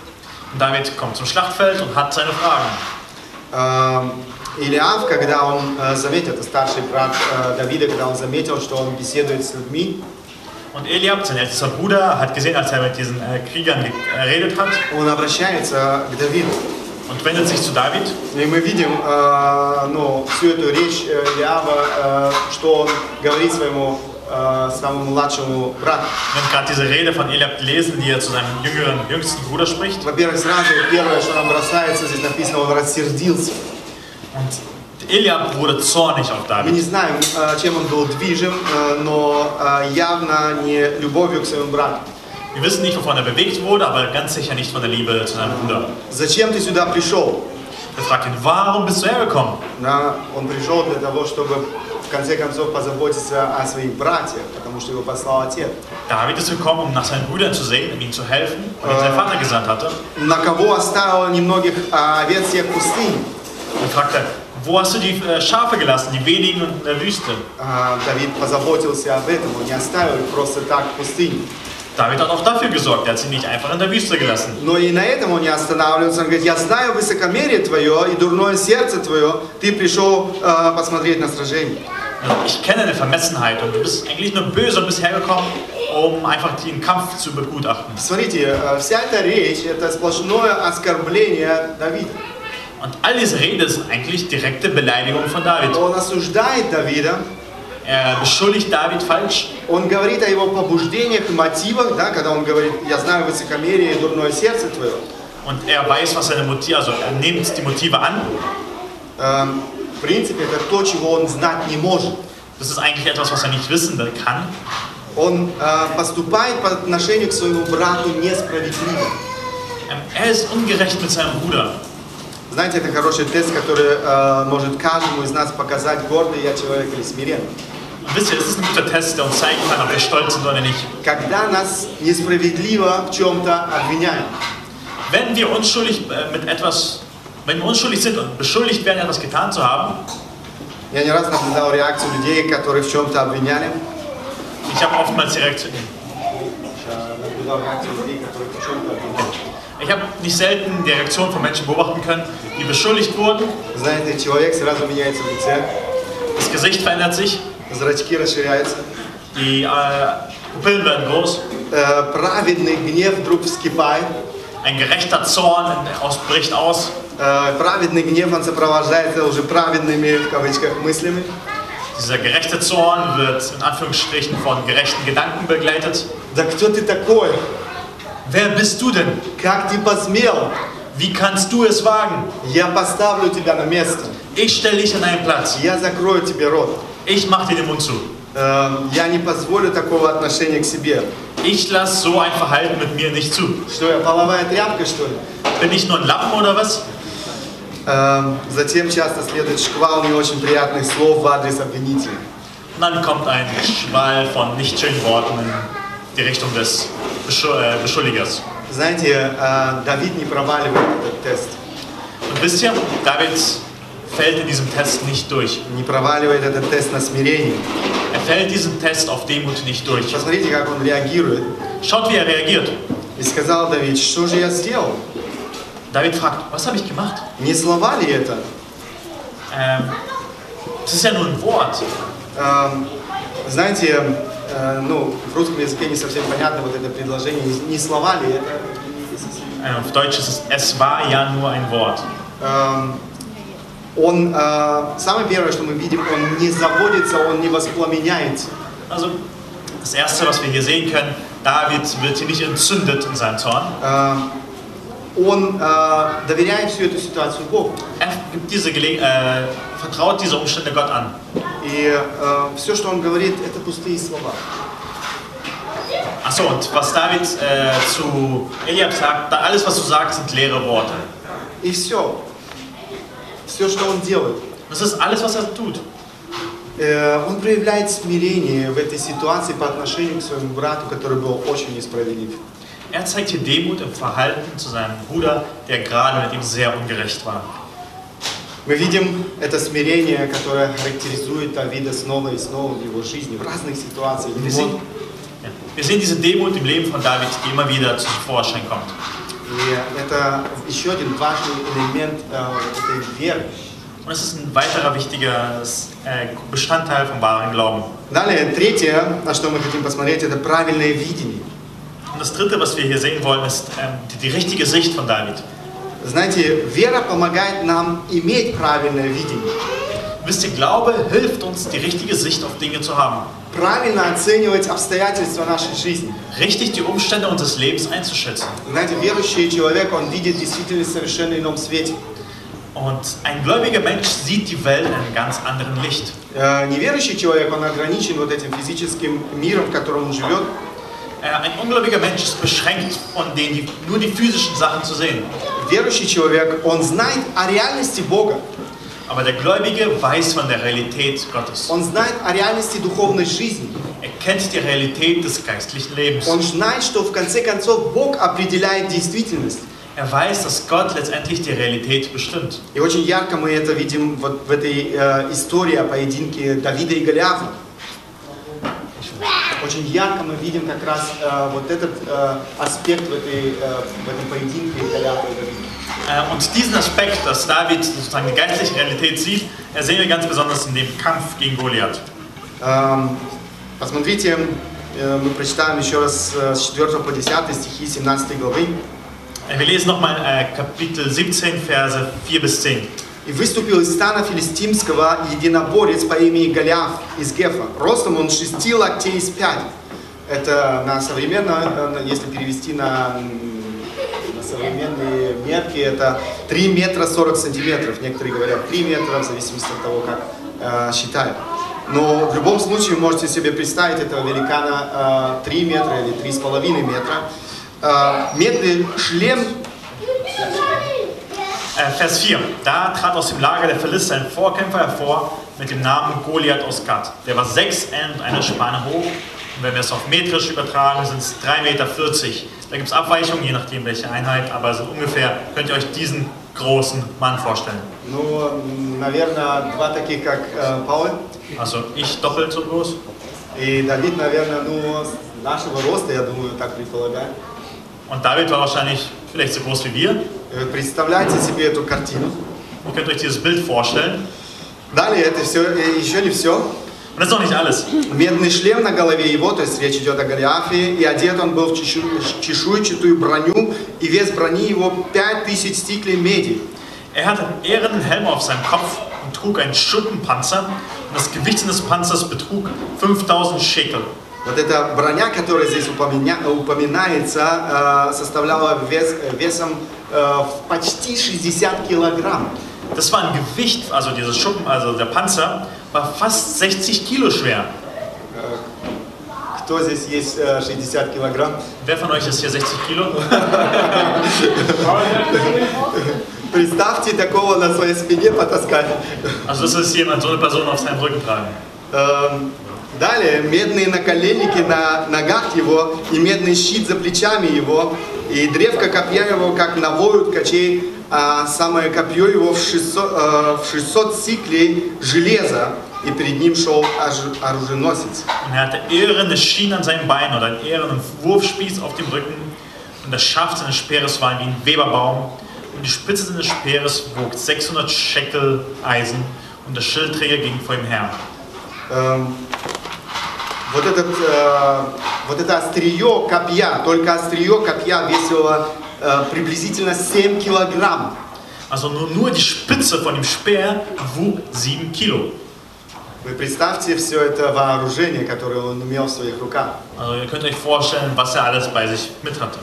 David kommt zum Schlachtfeld und hat seine Fragen. Эм, Илиав, когда он э, заметил, это старший брат э, Давида, когда он заметил, что он беседует с людьми, Und Eliab, sein ältester Bruder, hat gesehen, als er mit diesen äh, Kriegern geredet hat он обращается к Давиду. Und wendet sich zu David. И мы видим э, ну, всю эту речь э, Илиава, э, что он говорит своему э, самому младшему брату. Wir gerade diese Rede von Eliab gelesen, die er zu seinem jüngeren, jüngsten Bruder spricht. Во-первых, сразу первое, что нам бросается, здесь написано, он рассердился. Und Eliab wurde zornig auf Мы David. не знаем, э, чем он был движим, но явно не любовью к своему брату. Wir wissen nicht, wovon er bewegt wurde, aber ganz sicher nicht von der Liebe zu seinem Bruder. Зачем ты сюда пришел? Er fragt ihn, warum bist du hergekommen? Да, он пришел для того, чтобы в конце концов позаботиться о своих братьях, потому что его послал отец. David ist gekommen, um nach seinen Brüdern zu sehen, um ihnen zu helfen, und ihn sein Vater gesandt hatte. На кого оставил немногих а, овец всех пустынь? Und fragte, wo hast du die äh, Schafe gelassen, die wenigen in der Wüste? А, Давид позаботился об этом, он не оставил их просто так в пустыне. David hat auch dafür gesorgt, er hat sie nicht einfach in der Wüste gelassen. Но и на этом он не останавливается. Он говорит, я знаю высокомерие твое и дурное сердце твое. Ты пришел а, посмотреть на сражение. Also ich kenne deine Vermessenheit und du bist eigentlich nur böse und bist hergekommen, um einfach den Kampf zu begutachten. Смотрите, э, вся эта речь, это сплошное оскорбление Давида. Und all diese Rede ist eigentlich direkte Beleidigung von David. Он осуждает Давида, Er beschuldigt David falsch. он говорит о его побуждениях и мотивах, да, когда он говорит, я знаю высокомерие и дурное сердце твое. Und er weiß, was seine Motive, also er nimmt die Motive an. Эм, в принципе, это то, чего он знать не может. Das ist eigentlich etwas, was er nicht wissen kann. Он э, поступает по отношению к своему брату несправедливо. Ähm, Er ist ungerecht mit seinem Bruder. Знаете, это хороший тест, который э, может каждому из нас показать, гордый я человек или смиренный. Wisst ihr, es ist ein guter Test, der uns zeigen kann, ob wir stolz sind oder nicht. Когда нас несправедливо в чем-то обвиняют. Wenn wir unschuldig äh, mit etwas, wenn wir unschuldig sind und beschuldigt werden, etwas getan zu haben, Я не раз наблюдал реакцию людей, которые в чем-то обвиняли. ich habe oftmals die Reaktion, Наблюдал реакцию людей, которые в чем-то обвиняли. ich habe nicht selten die Reaktion von Menschen beobachten können, die beschuldigt wurden. Знаете, человек сразу меняется в лице, Das Gesicht verändert sich, зрачки расширяются, die äh, Pupillen werden groß, э, праведный гнев вдруг вскипает. ein gerechter Zorn ausbricht aus. Э, праведный гнев, он сопровождается уже праведными, в кавычках, мыслями. Dieser gerechte Zorn wird in Anführungsstrichen von gerechten Gedanken begleitet. Да кто ты такой? Wer bist du denn? Как ты посмел? Wie kannst du es wagen? Я поставлю тебя на место. Ich stelle dich an deinen Platz. Я закрою тебе рот. Ich mache dir den Mund zu. Э, я не позволю такого отношения к себе. Ich lasse so ein Verhalten mit mir nicht zu. Что я, половая тряпка, что ли? Bin ich nur ein Lappen oder was? Э, затем часто следует шквал не очень приятных слов в адрес обвинителя. Und dann kommt ein Schwall von nicht schönen Worten in die Richtung des Beschu äh, Beschuldigers. Знаете, э, Давид не проваливает этот тест. Und wisst ihr, David fällt in diesem Test nicht durch. Не проваливает этот тест на смирение. Er fällt diesen Test auf Demut nicht durch. Посмотрите, как он реагирует. Schaut, wie er reagiert. И сказал Давид, что же я сделал? David fragt, was habe ich gemacht? Не слова ли это? Ähm, das ist ja nur ein Wort. Эм, знаете, э, ну, в русском языке не совсем понятно вот это предложение. Не- слова ли это? Äh, auf Deutsch ist es, es war ja nur ein Wort. Эм, он, э, самое первое, что мы видим, он не заводится, он не воспламеняется. Also, das Erste, was wir hier sehen können, David wird hier nicht entzündet in seinem Zorn. Эм, он э, доверяет всю эту ситуацию Богу. Er gibt diese Gele äh, vertraut diese Umstände Gott an. И все, что он говорит, это пустые слова. Achso, und was David äh, zu Eliab sagt, alles, was du sagst, sind leere Worte. И все. Все, что он делает. Das ist alles, was er tut. Э, Он проявляет смирение в этой ситуации по отношению к своему брату, который был очень несправедлив. Er zeigt hier Demut im Verhalten zu seinem Bruder, der gerade mit ihm sehr ungerecht war. Мы видим это смирение, которое характеризует Давида снова и снова в его жизни, в разных ситуациях. Wir sehen, ja, wir sehen diese Demut im Leben von David, die immer wieder zum Vorschein kommt. И это еще один важный элемент э, этой веры. Und es ist ein weiterer wichtiger äh, Bestandteil vom wahren Glauben. Далее, третье, на что мы хотим посмотреть, это правильное видение. Und das dritte, was wir hier sehen wollen, ist ähm, die, die richtige Sicht von David. Знаете, вера помогает нам иметь правильное видение, Wisst ihr, Glaube hilft uns, die richtige Sicht auf Dinge zu haben. правильно оценивать обстоятельства нашей жизни. Richtig die Umstände unseres Lebens einzuschätzen. Знаете, верующий человек, он видит действительно совершенно ином свете. Und ein gläubiger Mensch sieht die Welt in einem ganz anderen Licht. Э, Неверующий человек, он ограничен вот этим физическим миром, в котором он живет. Äh, ein ungläubiger Mensch ist beschränkt, von denen die, nur die physischen Sachen zu sehen. Верующий человек, он знает о реальности Бога. Aber der Gläubige weiß von der Realität Gottes. Он знает о реальности духовной жизни. Er kennt die Realität des geistlichen Lebens. Он знает, что в конце концов Бог определяет действительность. Er weiß, dass Gott letztendlich die Realität bestimmt. И очень ярко мы это видим вот в этой э, истории о поединке Давида и Голиафа. Очень ярко мы видим как раз э, вот этот э, аспект в, этой, э, в этом поединке Голиафа и Давида. Äh, Und diesen Aspekt, dass David sozusagen die geistliche Realität sieht, äh, sehen wir ganz besonders in dem Kampf gegen Goliath. Эм, Посмотрите, э, мы прочитаем еще раз э, с 4 по 10 стихи 17 главы. Äh, Wir lesen nochmal äh, Kapitel 17, Verse 4 bis 10. И выступил из стана филистимского единоборец по имени Голиаф из Гефа. Ростом он шести локтей из пять. Это на современно, э, если перевести на, на современные мерки, это 3 метра 40 сантиметров. Некоторые говорят 3 метра, в зависимости от того, как э, считают. Но в любом случае можете себе представить этого великана э, 3 метра или 3,5 метра. Э, медный шлем Äh, Vers 4. Da trat aus dem Lager der Philister ein Vorkämpfer hervor mit dem Namen Goliath aus Gath. Der war sechs Ellen und eine Spanne hoch. Und wenn wir es auf metrisch übertragen, sind es 3,40 Meter. Da gibt es Abweichungen, je nachdem welche Einheit, aber so ungefähr könnt ihr euch diesen großen Mann vorstellen. Ну, м, наверное, два таких, как э, Пауль. Also ich doppelt so groß. И Давид, наверное, ну, с нашего роста, я думаю, так предполагаю. Und David war wahrscheinlich vielleicht so groß wie wir. Э, Представляете себе эту картину. Ihr könnt euch dieses Bild vorstellen. Далее это все, еще не все. Und das ist noch nicht alles. Медный шлем на голове его, то есть речь идет о Голиафе, и одет он был в чешу- чешуйчатую броню, и вес брони его 5000 стиклей меди. Er hatte einen ehrenden Helm auf seinem Kopf und trug einen Schuppenpanzer. Und das Gewicht seines Panzers betrug 5000 Schekel. Вот эта броня, которая здесь упоминя- упоминается, э, составляла вес, весом э, почти 60 килограмм. Das war ein Gewicht, also dieses Schuppen, also der Panzer, war fast 60 Kilo schwer. Кто здесь есть э, 60 килограмм? Wer von euch ist hier 60 Kilo? *laughs* Представьте такого на своей спине потаскать. Also das ist jemand, so eine Person auf seinem Rücken tragen. Эм, Далее, медные наколенники на ногах его и медный щит за плечами его, и древко копья его, как навою ткачей, а самое копье его в 600, э, в 600 сиклей железа, и перед ним шел оруженосец. Er hatte ehrene Schienen an seinen Beinen oder einen ehrenen Wurfspieß auf dem Rücken. Und das Schaft seines Speeres war wie ein Weberbaum. Und die Spitze seines Speeres wog 600 Schekel Eisen. Und der Schildträger ging vor ihm her. Эм, вот, этот, э, вот это острие копья, только острие копья весило э, приблизительно 7 килограмм. Also nur, nur die Spitze von dem Speer wog 7 Kilo. Вы представьте все это вооружение, которое он имел в своих руках. Also ihr könnt euch vorstellen, was er alles bei sich mit hatte.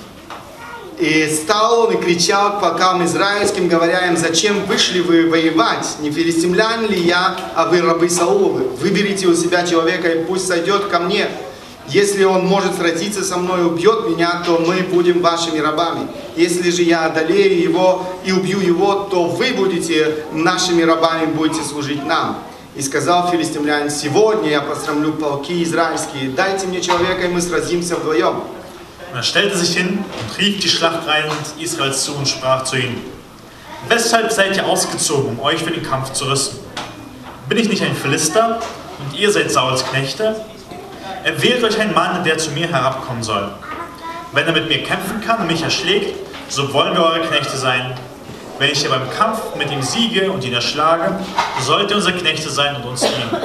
И стал он и кричал к полкам израильским, говоря им, зачем вышли вы воевать? Не филистимлян ли я, а вы рабы Сауловы? Выберите у себя человека и пусть сойдет ко мне. Если он может сразиться со мной и убьет меня, то мы будем вашими рабами. Если же я одолею его и убью его, то вы будете нашими рабами, будете служить нам. И сказал филистимлянин, сегодня я посрамлю полки израильские, дайте мне человека, и мы сразимся вдвоем. Und er stellte sich hin und rief die Schlachtreihen Israels zu und sprach zu ihnen: Weshalb seid ihr ausgezogen, um euch für den Kampf zu rüsten? Bin ich nicht ein Philister und ihr seid Sauls Knechte? Erwählt euch einen Mann, der zu mir herabkommen soll. Wenn er mit mir kämpfen kann und mich erschlägt, so wollen wir eure Knechte sein. Wenn ich hier beim Kampf mit ihm siege und ihn erschlage, so sollt ihr unsere Knechte sein und uns dienen.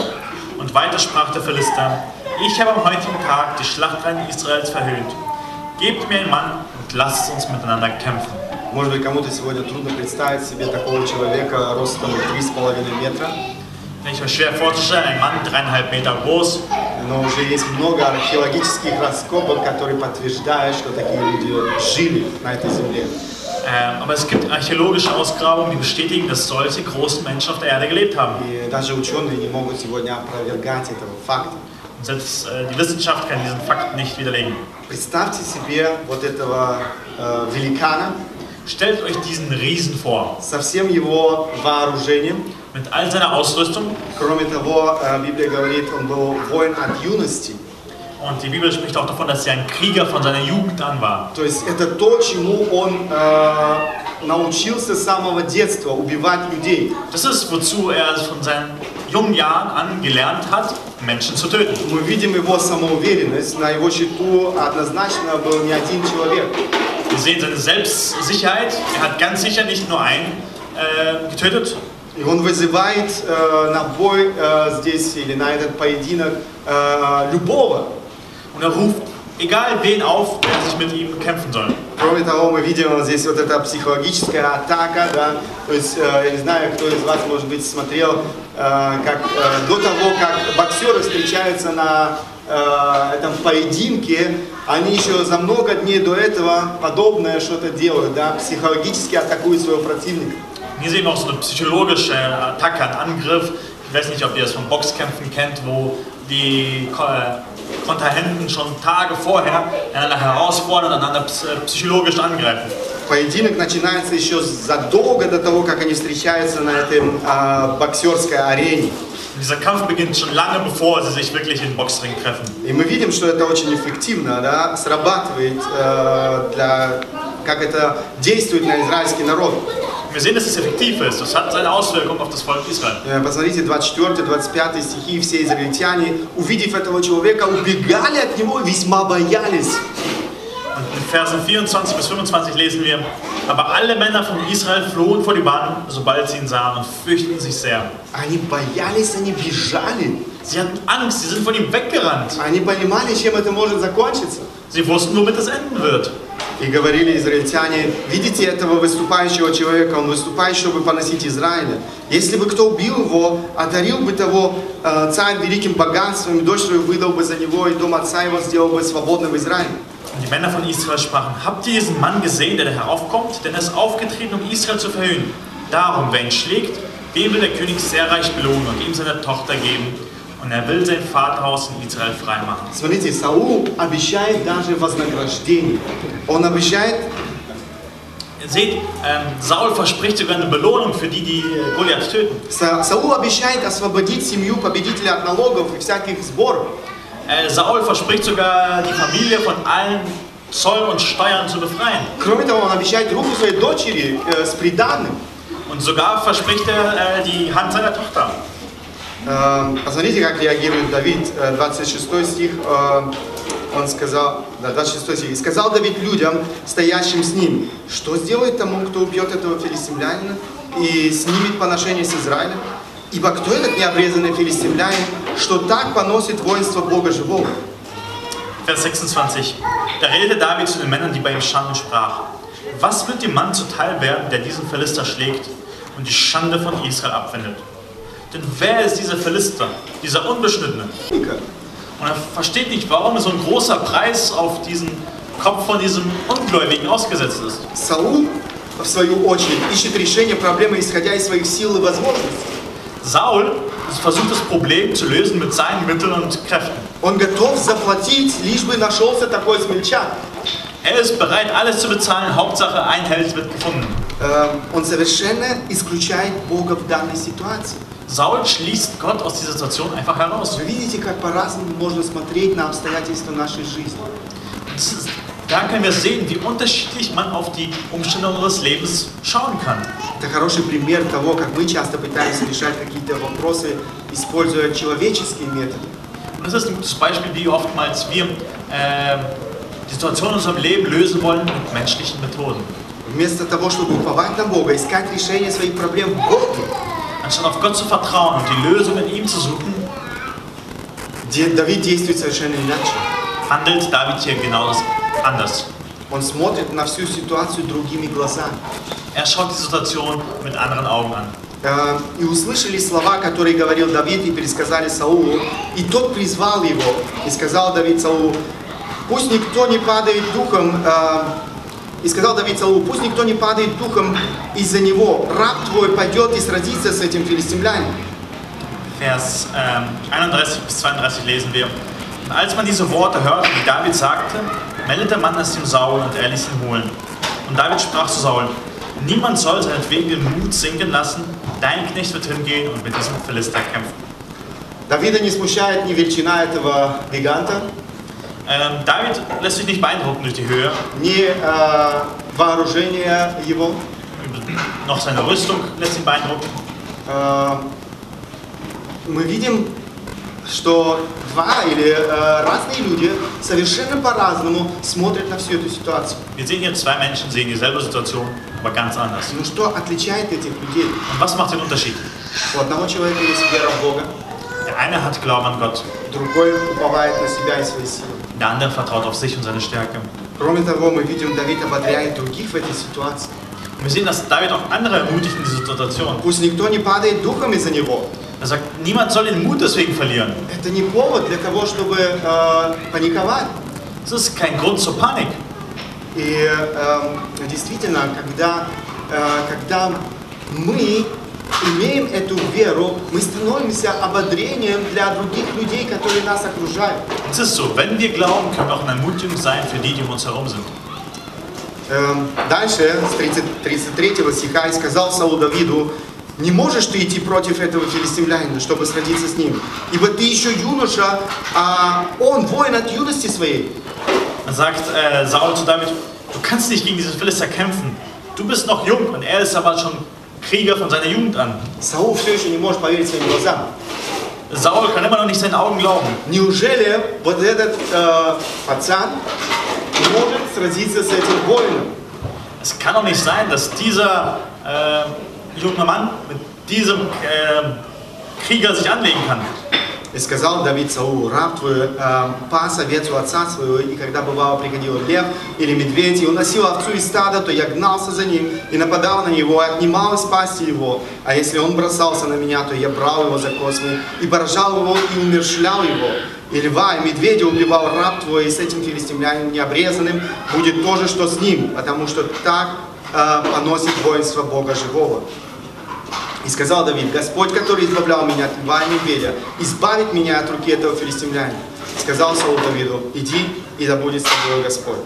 Und weiter sprach der Philister, ich habe am heutigen Tag die Schlachtreihen Israels verhöhnt. Gebt mir einen Mann und lasst uns miteinander kämpfen. Может быть, кому-то сегодня трудно представить себе такого человека ростом 3,5 метра, ich euch schwer vorzustellen, ein Mann dreieinhalb Meter groß, но уже есть много археологических раскопок, которые подтверждают, что такие люди жили на этой земле. ähm, aber es gibt archäologische Ausgrabungen, die bestätigen, dass solche großen Menschen auf der Erde gelebt haben. И даже ученые не могут сегодня опровергать этого факта. Und selbst äh, die Wissenschaft kann diesen Fakt nicht widerlegen. Представьте себе вот этого э, великана Stellt euch diesen Riesen vor, со всем его вооружением. mit all seiner Ausrüstung. Кроме того, э, Библия говорит, он был воин от юности. Und die Bibel spricht auch davon, dass er ein Krieger von seiner Jugend an war. То есть это то, чему он э, научился с самого детства, убивать людей. Das ist, wozu er von seinen jungen Jahren an gelernt hat, Menschen zu töten. Мы видим его самоуверенность, на его счету однозначно был не один человек. Wir sehen seine Selbstsicherheit. Er hat ganz sicher nicht nur einen äh, getötet. И он вызывает э, на бой э, здесь или на этот поединок э, любого. Und er ruft, egal wen auf, der sich mit ihm kämpfen soll. Кроме того, мы видим вот здесь вот эта психологическая атака, да, то есть, э, я не знаю, кто из вас, может быть, смотрел, э, как э, до того, как боксеры встречаются на э, этом поединке, они еще за много дней до этого подобное что-то делают, да, психологически атакуют своего противника. Hier sehen wir auch so eine psychologische Attacke, einen Angriff. Ich weiß nicht, ob ihr das von Boxkämpfen kennt, wo die äh, Kontrahenten schon Tage vorher einander herausfordern einander ps- äh, psychologisch angreifen. Поединок начинается еще задолго до того, как они встречаются на этой э, боксерской арене. Dieser Kampf beginnt schon lange bevor sie sich wirklich in Boxring treffen. И мы видим, что это очень эффективно, да, срабатывает, э, для, как это действует на израильский народ. Und wir sehen, dass es effektiv ist. Das hat seine Auswirkungen auf das Volk Israel. Э, Посмотрите, 24-25 стихи, все израильтяне, увидев этого человека, убегали от него и весьма боялись. Und in Versen 24 bis 25 lesen wir, aber alle Männer von Israel flohen vor die Bahn, sobald sie ihn sahen und fürchteten sich sehr. Они боялись, они бежали. Sie hatten Angst, sie sind von ihm weggerannt. Они понимали, чем это может закончиться. Sie wussten, womit es enden wird. И говорили израильтяне, видите этого выступающего человека, он выступает, чтобы поносить Израиля. Если бы кто убил его, одарил бы того э, царь великим богатством, и дочь свою выдал бы за него, и дом отца его сделал бы свободным в Израиле. Und die Männer von Israel sprachen, habt ihr diesen Mann gesehen, der da heraufkommt? Denn er ist aufgetreten, um Israel zu verhöhnen. Darum, wer ihn schlägt, dem will der König sehr reich belohnen und ihm seine Tochter geben. Und er will sein Vaterhaus in Israel freimachen. Смотрите, Саул обещает даже вознаграждение. Он обещает Ihr seht, ähm, Saul verspricht sogar eine Belohnung für die, die äh, Goliath töten. Са- Саул обещает освободить семью победителя от налогов и всяких сборов. Äh, Saul verspricht sogar, die Familie von allen Zoll und Steuern zu befreien. Кроме того, он обещает руку своей дочери э, с приданным. Und sogar verspricht er äh, die Hand seiner Tochter. Э, Посмотрите, как реагирует Давид. Э, 26 стих, э, он сказал, да, 26 стих. «И сказал Давид людям, стоящим с ним, что сделает тому, кто убьет этого филистимлянина и снимет поношение с Израиля? Ибо кто этот необрезанный филистимлянин, что так поносит воинство Бога живого?» Vers 26. Da redete David zu den Männern, die bei ihm standen, und sprach: Was wird dem Mann zuteil werden, der diesen Philister schlägt und die Schande von Israel abwendet? Denn wer ist dieser Philister, dieser Unbeschnittene? Und er versteht nicht, warum so ein großer Preis auf diesen Kopf von diesem Ungläubigen ausgesetzt ist. Саул, в свою очередь, ищет решение проблемы, исходя из своих сил и возможностей. Saul versucht das Problem zu lösen mit seinen Mitteln und Kräften. Он готов заплатить, лишь бы нашелся такой смельчак. Er ist bereit, alles zu bezahlen. Hauptsache, ein Held wird gefunden. Эм, Он совершенно исключает Бога в данной ситуации. Saul schließt Gott aus dieser Situation einfach heraus. Вы видите, как по-разному можно смотреть на обстоятельства нашей жизни. Das ist, da können wir sehen, wie unterschiedlich man auf die Umstände unseres Lebens schauen kann. Это хороший пример того, как мы часто пытаемся решать какие-то вопросы, используя человеческие методы. Und das ist ein gutes Beispiel, wie oftmals wir äh, die Situation in unserem Leben lösen wollen mit menschlichen Methoden. Вместо того, чтобы уповать на Бога, искать решение своих проблем в Боге, Anstatt auf Gott zu vertrauen und die Lösung in ihm zu suchen, Давид действует совершенно иначе. handelt David hier genau anders. Он смотрит на всю ситуацию другими глазами. Er schaut die Situation mit anderen Augen an. Э, И услышали слова, которые говорил Давид, и пересказали Саулу. И тот призвал его, и сказал Давид Саулу, пусть никто не падает духом, э, и сказал Давид Саулу, пусть никто не падает духом из-за него. Раб твой пойдет и сразится с этим филистимлянином. Vers ähm, 31 bis 32 lesen wir. Und als man diese Worte hörte, die David sagte, meldete man es dem Saul und er ließ ihn holen. Und David sprach zu Saul, niemand soll seinetwegen den Mut sinken lassen, dein Knecht wird hingehen und mit diesem Philister kämpfen. Давида не смущает ни величина этого гиганта, Ähm, David lässt sich nicht beeindrucken durch die Höhe, ни э, вооружение его. noch seine Rüstung lässt ihn beeindrucken. Э, мы видим, что два или э, разные люди совершенно по-разному смотрят на всю эту ситуацию. Wir sehen hier zwei Menschen, sehen dieselbe Situation, aber ganz anders. Ну что отличает этих людей? Und was macht den Unterschied? У одного человека есть вера в Бога, Der eine hat Glauben an Gott, другой уповает на себя и свои силы. der andere vertraut auf sich und seine Stärke. Кроме того, мы видим, Давид ободряет других в этой ситуации. Und wir sehen, dass David auch andere ermutigt in dieser Situation. Пусть никто не падает духом из-за него. Er sagt, niemand soll den Mut deswegen verlieren. Это не повод для того, чтобы э, паниковать. Es ist kein Grund zur Panik. И э, действительно, когда, э, когда мы имеем эту веру, мы становимся ободрением для других людей, которые нас окружают. Es ist so, wenn wir glauben, können wir auch eine Ermutigung sein für die, die um uns herum sind. Эм, Дальше, с 30 33 стиха, «И сказал Саул Давиду, не можешь ты идти против этого филистимлянина, чтобы сразиться с ним, ибо ты еще юноша, а он воин от юности своей. Sagt äh, Saul zu David, du kannst nicht gegen diesen Philister kämpfen. Du bist noch jung und er ist aber schon Krieger von seiner Jugend an. Саул все еще не может поверить своим глазам. Saul kann immer noch nicht seinen Augen glauben. Неужели вот этот э, пацан может сразиться с этим воином? Es kann doch nicht sein, dass dieser äh, junge Mann mit diesem äh, Krieger sich anlegen kann. И сказал Давид Саулу, раб твой э, пас овец у отца своего, и когда бывало приходил лев или медведь, и уносил овцу из стада, то я гнался за ним и нападал на него, и отнимал из пасти его. А если он бросался на меня, то я брал его за космы и поражал его и умершлял его. И льва, и медведя убивал раб твой, и с этим филистимлянином необрезанным будет то же, что с ним, потому что так э, поносит воинство Бога живого. И сказал Давид, Господь, который избавлял меня от льва и медведя, избавит меня от руки этого филистимлянина. Сказал Саул Давиду, иди, и да будет с тобой Господь.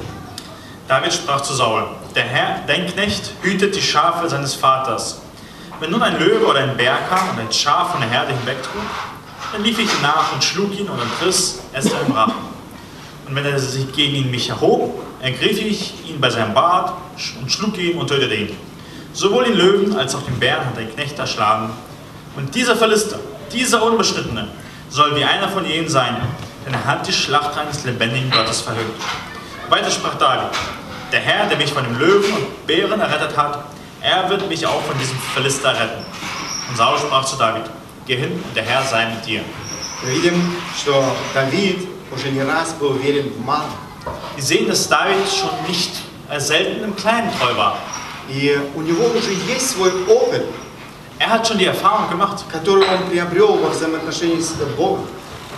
David sprach zu Saul, der Herr, dein Knecht, hütet die Schafe seines Vaters. Wenn nun ein Löwe oder ein Bär kam und ein Schaf von der Herde hinwegtrug, dann lief ich ihm nach und schlug ihn und entriss es im Rachen. Und wenn er sich gegen ihn mich erhob, ergriff ich ihn bei seinem Bart und schlug ihn und tötete ihn. Sowohl den Löwen als auch den Bären hat ein Knecht erschlagen. Und dieser Verlister, dieser Unbeschrittene, soll wie einer von ihnen sein, denn er hat die Schlacht eines lebendigen Gottes verhüllt. Weiter sprach David, der Herr, der mich von dem Löwen und Bären errettet hat, er wird mich auch von diesem Verlister retten. Und Saul sprach zu David, geh hin der Herr sei mit dir. Wir sehen, dass David schon nicht äh, selten im Kleinen treu war, И у него уже есть свой опыт, Er hat schon die Erfahrung gemacht, который он приобрел во взаимоотношении с Богом.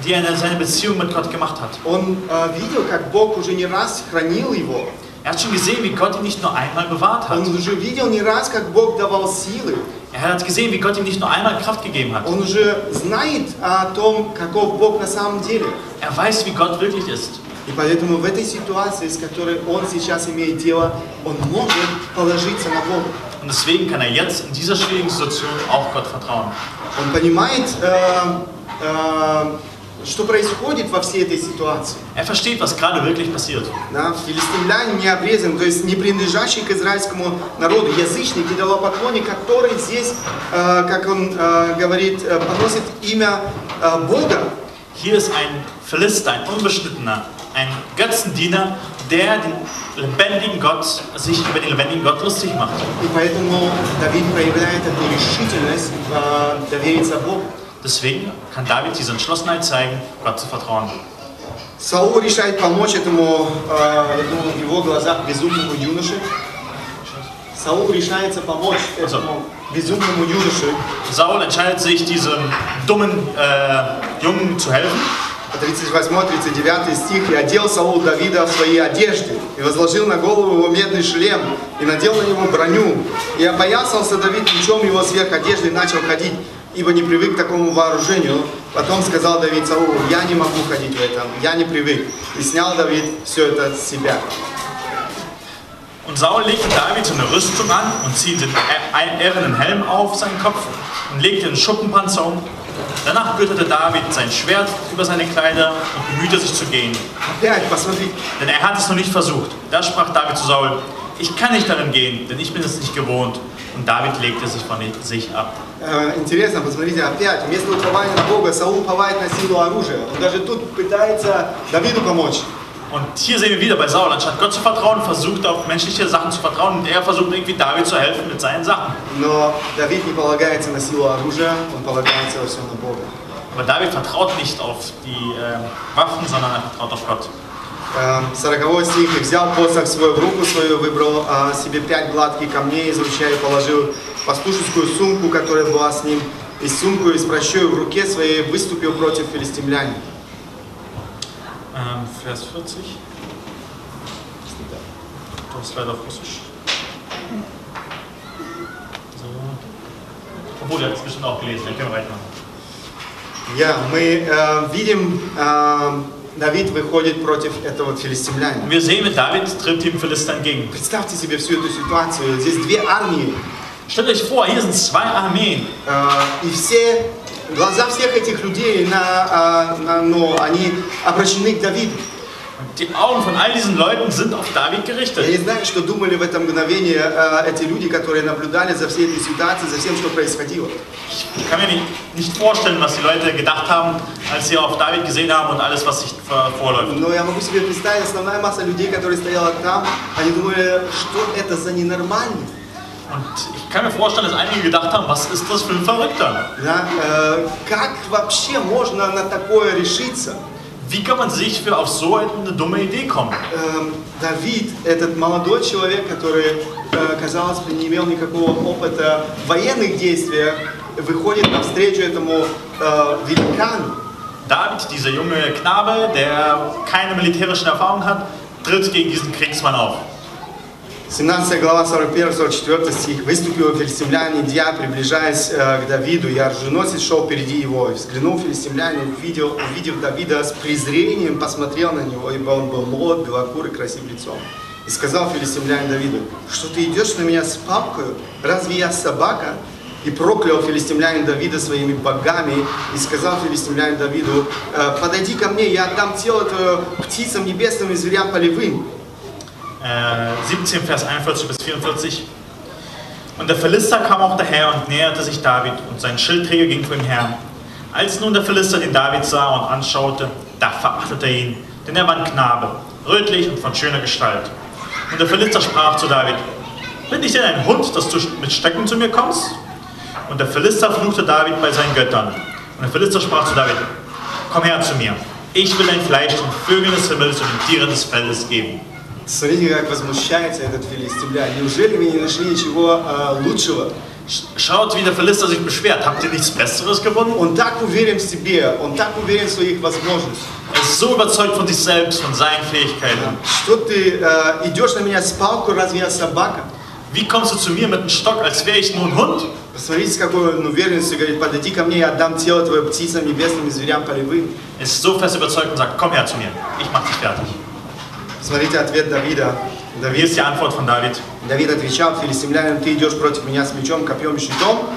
die er in seine Beziehung mit Gott gemacht hat. Он э, видел, как Бог уже не раз хранил его. Er hat schon gesehen, wie Gott ihn nicht nur einmal bewahrt hat. Он уже видел не раз, как Бог давал силы. Er hat gesehen, wie Gott ihm nicht nur einmal Kraft gegeben hat. Он уже знает о том, каков Бог на самом деле. Er weiß, wie Gott wirklich ist. И поэтому в этой ситуации, с которой он сейчас имеет дело, он может положиться на Бога. Und deswegen kann er jetzt in dieser schwierigen Situation auch Gott vertrauen. Он понимает, э, э, что происходит во всей этой ситуации. Er versteht, was gerade wirklich passiert. Да, филистимлянин не обрезан, то есть не принадлежащий к израильскому народу, язычник, идолопоклонник, который здесь, э, как он э, говорит, э, поносит имя э, Бога. Hier ist ein Philister, ein Unbeschnittener, ein Götzendiener, der den lebendigen Gott, sich über den lebendigen Gott lustig macht. И поэтому Давид проявляет эту решительность э, довериться Богу. Deswegen kann David diese Entschlossenheit zeigen, Gott zu vertrauen. Саул решает помочь этому, э, я думаю, в его глазах безумному юноше. Саул решается помочь этому безумному юноше. Saul entscheidet sich, diesem dummen äh, Jungen zu helfen. 38-39 стих. «И одел Саул Давида в свои одежды, и возложил на голову его медный шлем, и надел на него броню. И опоясался Давид мечом его сверх одежды и начал ходить, ибо не привык к такому вооружению. Потом сказал Давид Саулу, я не могу ходить в этом, я не привык. И снял Давид все это с себя. Und Saul legte David eine Rüstung an und zieht den ehrenen Helm auf seinen Kopf und legte einen Schuppenpanzer um. Danach gürtete David sein Schwert über seine Kleider und bemühte sich zu gehen. Опять, посмотри, Denn er hat es noch nicht versucht. Da sprach David zu Saul, ich kann nicht darin gehen, denn ich bin es nicht gewohnt. Und David legte sich von sich ab. Э, Интересно, посмотрите, опять, вместо упования на Бога, Саул уповает на силу оружия. Он даже тут пытается Давиду помочь. Und hier sehen wir wieder bei Saul, anstatt Gott zu vertrauen, versucht er auf menschliche Sachen zu vertrauen und er versucht irgendwie David zu helfen mit seinen Sachen. Но Давид не полагается на силу оружия, он полагается во всем на Бога. Aber David vertraut nicht auf die äh, Waffen, sondern er vertraut auf Gott. Э, 40 стих. «И взял посох свой в руку свою, выбрал э, себе пять гладких камней из ручья и положил пастушескую сумку, которая была с ним, и сумку из прощою в руке своей выступил против филистимляне». Ähm, Vers 40. Du hast leider auf Russisch. So. Obwohl, er hat es bestimmt auch gelesen, dann können wir weitermachen. Я, мы э, видим, э, Давид выходит против этого филистимлянина. Und wir sehen, mit David tritt dem Philister entgegen. Представьте себе всю эту ситуацию. Здесь две армии, Stellt euch vor, hier sind zwei Armeen. э, и все, глаза всех этих людей, на, э, на- ну, они обращены к Давиду. Die Augen von all diesen Leuten sind auf David Я gerichtet. не знаю, что думали в это мгновение э, эти люди, которые наблюдали за всей этой ситуацией, за всем, что происходило. Ich kann mir nicht, nicht vorstellen, was die Leute gedacht haben, als sie auf David gesehen haben und alles, was sich vor- vorläuft. Но я могу себе представить, основная масса людей, которые стояла там, они думали, что это за ненормальный. Und ich kann mir vorstellen, dass einige gedacht haben, was ist das für ein Verrückter? Да? Э, как вообще можно на такое решиться? Wie kann man sich für auf so eine dumme Idee kommen? Эм, Давид, этот молодой человек, который, э, казалось бы, не имел никакого опыта в военных действиях, выходит навстречу этому э, великану. David, dieser junge Knabe, der keine militärischen Erfahrungen hat, tritt gegen diesen Kriegsmann auf. 17 глава 41-44 стих. «Выступил филистимляне, идя, приближаясь э, к Давиду, и оруженосец шел впереди его. И взглянул филистимлянин, увидел, увидев Давида с презрением, посмотрел на него, ибо он был молод, белокур и красив лицом. И сказал филистимлянин Давиду, что ты идешь на меня с палкой? Разве я собака? И проклял филистимлянин Давида своими богами, и сказал филистимлянин Давиду, «Э, подойди ко мне, я отдам тело твое птицам небесным и зверям полевым. Äh, 17, Vers 41 bis 44. Und der Philister kam auch daher und näherte sich David, und sein Schildträger ging vor ihm her. Als nun der Philister den David sah und anschaute, da verachtete er ihn, denn er war ein Knabe, rötlich und von schöner Gestalt. Und der Philister sprach zu David, bin ich denn ein Hund, dass du mit Stecken zu mir kommst? Und der Philister fluchte David bei seinen Göttern. Und der Philister sprach zu David, komm her zu mir, ich will dein Fleisch den Vögeln des Himmels und den Tieren des Feldes geben. Смотрите, как возмущается этот филистимлян. Неужели вы не нашли ничего э, лучшего? Sch- Schaut, wie der Philister sich beschwert. Habt ihr nichts Besseres gefunden? Он так уверен в себе, он так уверен в своих возможностях. Er ist so überzeugt von sich selbst, von seinen Fähigkeiten. Что ты э, идешь на меня с палкой, разве я собака? Wie kommst du zu mir mit einem Stock, als wäre ich nur ein Hund? Посмотрите, с какой он уверенностью говорит, подойди ко мне, я отдам тело твое птицам небесным и зверям полевым. Er ist so fest überzeugt und sagt, komm her zu mir, ich mach dich fertig. Смотрите ответ Давида. Hier Давид, ist die Antwort von David. Давид отвечал филистимлянин, ты идешь против меня с мечом, копьем и щитом,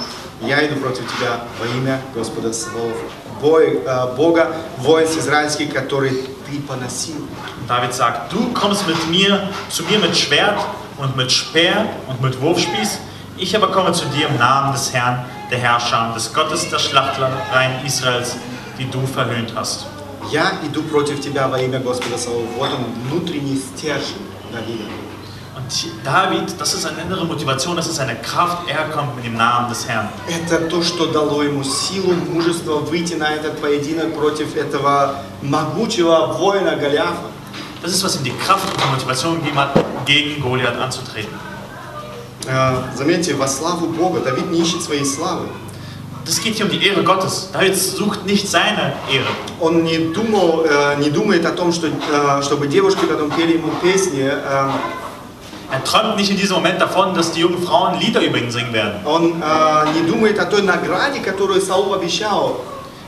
я иду против тебя во имя Господа Саваофа, бой, э, Бога, воинств израильских, который ты поносил. David sagt, du kommst mit mir, zu mir mit Schwert und mit Speer und mit Wurfspieß. Ich aber komme zu dir im Namen des Herrn, der Herrscher, des Gottes der Schlachtreihen Israels, die du verhöhnt hast. Я иду против тебя во имя Господа Саваофа. Вот он, внутренний стержень Давида. Und David, das ist eine innere Motivation, das ist eine Kraft, er kommt mit dem Namen des Herrn. Это то, что дало ему силу, мужество выйти на этот поединок против этого могучего воина Голиафа. Das ist, was ihm die Kraft und die Motivation gegeben hat, gegen Goliath anzutreten. Э, Заметьте, во славу Бога. Давид не ищет своей славы. Das geht hier um die Ehre Gottes. David sucht nicht seine Ehre. Он не думал, э, не думает о том, что, э, чтобы девушки потом пели ему песни. Э, Er träumt nicht in diesem Moment davon, dass die jungen Frauen Lieder über ihn singen werden. Он э, не думает о той награде, которую Саул обещал.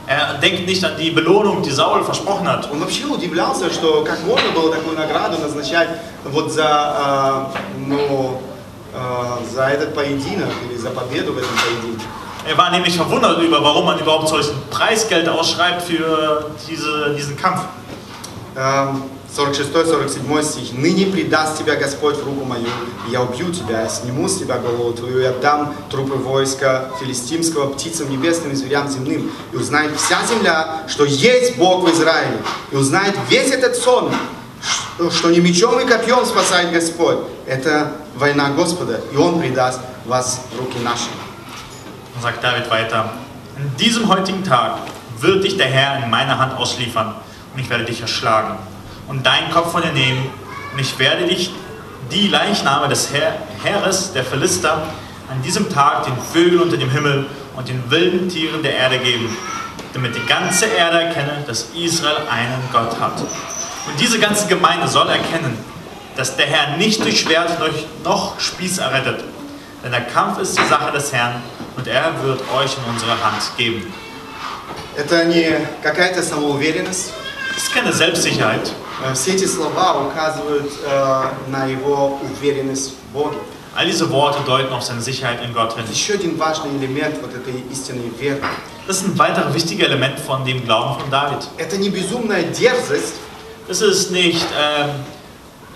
Er denkt nicht an die Belohnung, die Saul versprochen hat. Он вообще удивлялся, что как можно было такую награду назначать вот за, э, ну, э, за этот поединок или за победу в этом поединке. Er war nämlich verwundert über, warum man überhaupt solchen Preisgeld ausschreibt für diese, diesen Kampf. Эм, 46-47 стих. «Ныне предаст тебя Господь в руку мою, и я убью тебя, сниму с тебя голову твою, и отдам трупы войска филистимского птицам небесным и зверям земным, и узнает вся земля, что есть Бог в Израиле, и узнает весь этот сон, что не мечом и копьем спасает Господь. Это война Господа, и Он предаст вас в руки наши». Dann sagt David weiter, an diesem heutigen Tag wird dich der Herr in meine Hand ausliefern und ich werde dich erschlagen und deinen Kopf von dir nehmen und ich werde dich die Leichname des Herr, Heeres der Philister an diesem Tag den Vögeln unter dem Himmel und den wilden Tieren der Erde geben, damit die ganze Erde erkenne, dass Israel einen Gott hat. Und diese ganze Gemeinde soll erkennen, dass der Herr nicht durch Schwert noch Spieß errettet, denn der Kampf ist die Sache des Herrn und er wird euch in unsere Hand geben. Это не какая-то самоуверенность. Das ist keine Selbstsicherheit. Э, Все эти слова указывают э, на его уверенность в Боге. All diese Worte deuten auf seine Sicherheit in Gott hin. Еще один важный элемент вот этой истинной веры. Das ist ein weiteres wichtiges Element von dem Glauben von David. Это не безумная дерзость, Es ist nicht ähm,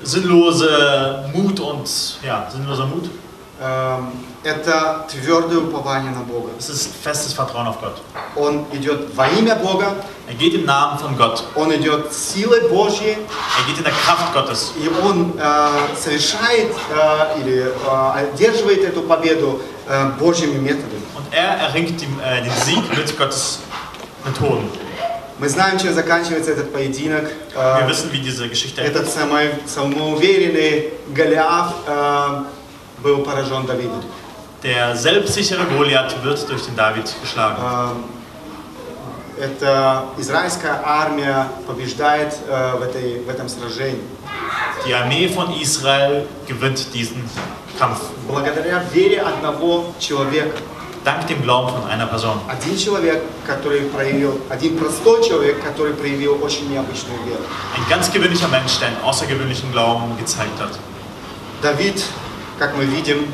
sinnlose Mut und ja, sinnloser Mut. Эм, это твердое упование на Бога. Es ist festes Vertrauen auf Gott. Он идет во имя Бога, Er geht im Namen von Gott. он идет силой Божьей, Er geht in der Kraft Gottes. и он э, совершает э, или э, одерживает эту победу э, Божьими методами. Und er erringt die, äh, den Sieg mit Gottes Methoden. Мы знаем, чем заканчивается этот поединок. Wir wissen, wie diese Geschichte Этот самый, самоуверенный Голиаф э, был поражен Давидом. Der selbstsichere Goliath wird durch den David geschlagen. Э, Это израильская армия побеждает э, в, этой, в этом сражении. Die Armee von Israel gewinnt diesen Kampf. Благодаря вере одного человека. Dank dem Glauben von einer Person. Один человек, который проявил, один простой человек, который проявил очень необычную веру. Ein ganz gewöhnlicher Mensch, der einen außergewöhnlichen Glauben gezeigt hat. Давид, как мы видим,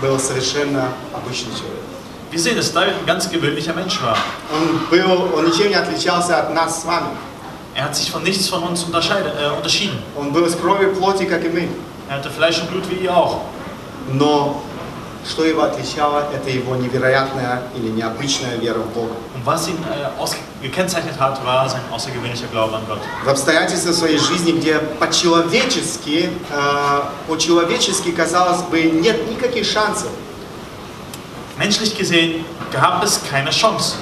был совершенно обычный человек. Wir sehen, dass David ein ganz gewöhnlicher Mensch war. Он, был, он ничем не отличался от нас с вами. Er hat sich von nichts von uns äh, unterschieden. Он был из крови плоти, как и мы. Er hatte Fleisch und Blut wie ihr auch. Но что его отличало, это его невероятная или необычная вера в Бога. Und was ihn äh, aus, gekennzeichnet hat, war sein außergewöhnlicher Glaube an Gott. В обстоятельствах своей жизни, где по-человечески, э, по-человечески, казалось бы, нет никаких шансов, Menschlich gesehen gab es keine Chance.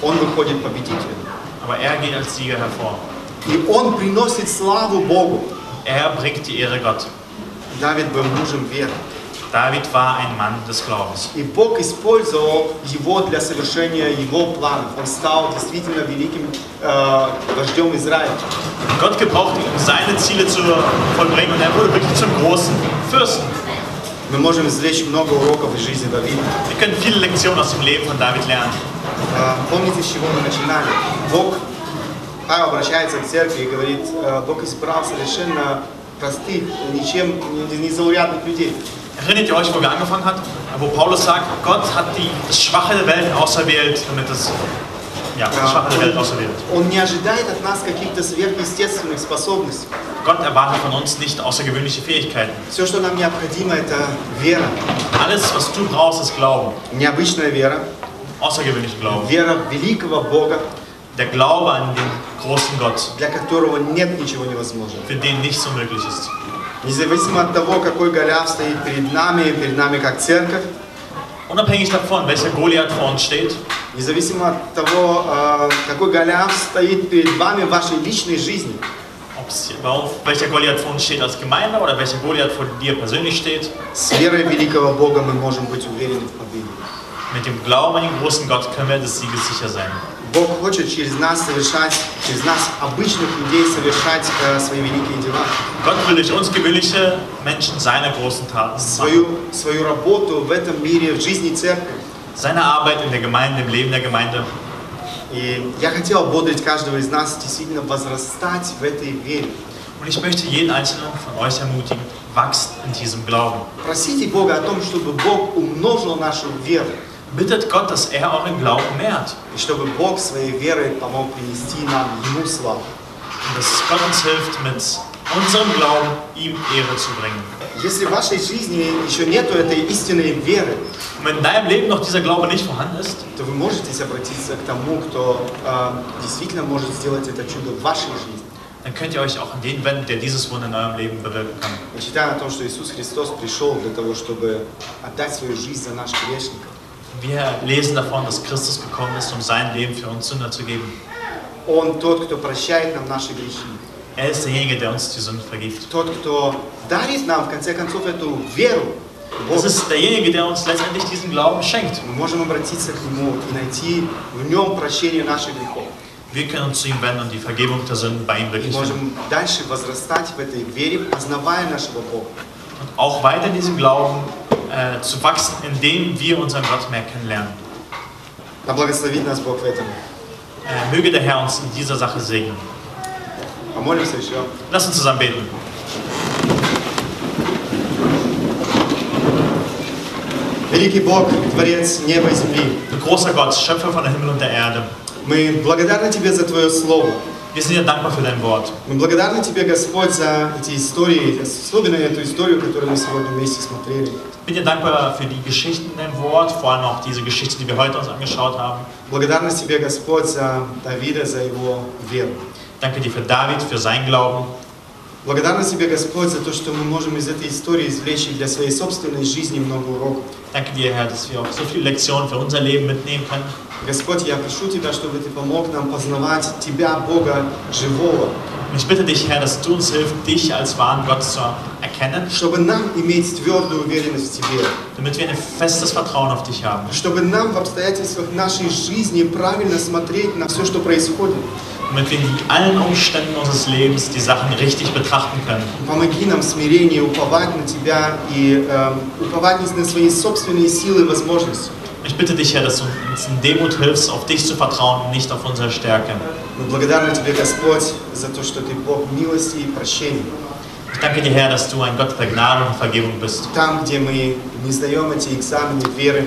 он выходит победителем. Aber er geht als Sieger hervor. И он приносит славу Богу. Er bringt die Ehre Gott. Давид был мужем веры. David war ein Mann des Glaubens. И Бог использовал его для совершения его планов. Он стал действительно великим э, вождем Израиля. Gott gebrauchte ihn, um seine Ziele zu vollbringen und er wurde wirklich zum großen Fürsten. Мы можем извлечь много уроков из жизни Давида. Wir können viele Lektionen aus dem Leben von David lernen. Э, Помните, с чего мы начинали? Бог, Павел обращается к церкви и говорит, э, Бог избрал совершенно простых, ничем не- незаурядных людей. Erinnert ihr euch, wo er angefangen hat? Wo Paulus sagt, Gott hat die, das Schwache der Welt auserwählt, damit es, ja, das Äh, Schwache der Welt auserwählt. Он не ожидает от нас каких-то сверхъестественных способностей. Gott erwartet von uns nicht außergewöhnliche Fähigkeiten. Все, что нам необходимо, это вера. Alles, was du brauchst, ist Glauben. Необычная вера, Außergewöhnlichen Glauben. вера в великого Бога, Der Glaube an den großen Gott, для которого нет ничего невозможного. für den nichts unmöglich ist. Независимо от того, какой Голиаф стоит перед нами, перед нами как церковь, Unabhängig davon, welcher Goliath vor uns steht, независимо от того, э, какой Голиаф стоит перед вами в вашей личной жизни, warum- welcher Goliath vor uns steht als Gemeinde oder welcher Goliath vor dir persönlich steht, с верой великого Бога мы можем быть уверены в победе. mit dem Glauben an den großen Gott können wir des Sieges sicher sein. Бог хочет через нас совершать, через нас, обычных людей, совершать э, свои великие дела. Gott will durch uns gewöhnliche Menschen seine großen Taten. Свою, свою работу в этом мире, в жизни церкви. Seine Arbeit in der Gemeinde, im Leben der Gemeinde. И я хотел ободрить каждого из нас действительно возрастать в этой вере. Und ich möchte jeden Einzelnen von euch ermutigen, wachst in diesem Glauben. Просите Бога о том, чтобы Бог умножил нашу веру. Bittet Gott, dass er euren Glauben mehrt. И чтобы Бог своей верой помог принести нам Ему славу. Und dass Gott uns hilft, mit unserem Glauben ihm Ehre zu bringen. Если в вашей жизни еще нету этой истинной веры, Und wenn in deinem Leben noch dieser Glaube nicht vorhanden ist, то вы можете обратиться к тому, кто э, действительно может сделать это чудо в вашей жизни. dann könnt ihr euch auch an den wenden, der dieses Wunder in eurem Leben bewirken kann. Мы читаем о том, что Иисус Христос пришел для того, чтобы отдать свою жизнь за наш грешников. Wir lesen davon, dass Christus gekommen ist, um sein Leben für uns Sünder zu geben. Он тот, кто прощает нам наши грехи. Er ist derjenige, der uns die Sünden vergibt. Тот, кто дарит нам, в конце концов, эту веру. в Das Бога. ist derjenige, der uns letztendlich diesen Glauben schenkt. Мы можем обратиться к Нему и найти в Нем прощение наших грехов. Wir können uns zu ihm wenden und die Vergebung der Sünden bei ihm И wirklich finden. можем дальше возрастать в этой вере, познавая нашего Бога. Und auch weiter in diesem Glauben äh, zu wachsen, indem wir unseren Gott mehr kennenlernen. Да благословит нас Бог в этом. Äh, möge der Herr uns in dieser Sache segnen. Помолимся еще. Lass uns zusammen beten. Великий Бог, Творец неба и земли, Du großer Gott, Schöpfer von Himmel und der Erde, мы благодарны Тебе за Твое Слово. wir sind dir dankbar für dein Wort. Мы благодарны Тебе, Господь, за эти истории, особенно эту историю, которую мы сегодня вместе смотрели. Ich bin dir dankbar für die Geschichten in deinem Wort, vor allem auch diese Geschichte, die wir heute uns angeschaut haben. Благодарность Тебе, Господь, за Давида, за его веру. Danke dir für David, für sein Glauben. Благодарность Тебе, Господь, за то, что мы можем из этой истории извлечь и для своей собственной жизни много уроков. Danke dir, Herr, dass wir auch so viele Lektionen für unser Leben mitnehmen können. Господь, я прошу Тебя, чтобы Ты помог нам познавать Тебя, Бога живого, ich bitte dich, Herr, dass du uns hilfst, dich als wahren Gott zu erkennen, чтобы нам иметь твердую уверенность в Тебе, damit wir ein festes Vertrauen auf dich haben. чтобы нам в обстоятельствах нашей жизни правильно смотреть на все, что происходит. Damit wir in allen Umständen unseres Lebens die Sachen richtig betrachten können. Помоги нам в смирении уповать на Тебя и эм, уповать не на свои собственные силы и возможности. Ich bitte dich, Herr, dass du uns in Demut hilfst, auf dich zu vertrauen und nicht auf unsere Stärke. Мы благодарны Тебе, Господь, за то, что Ты Бог милости и прощения. Ich danke dir, Herr, dass du ein Gott der Gnade und Vergebung bist. Там, где мы не сдаем эти экзамены веры,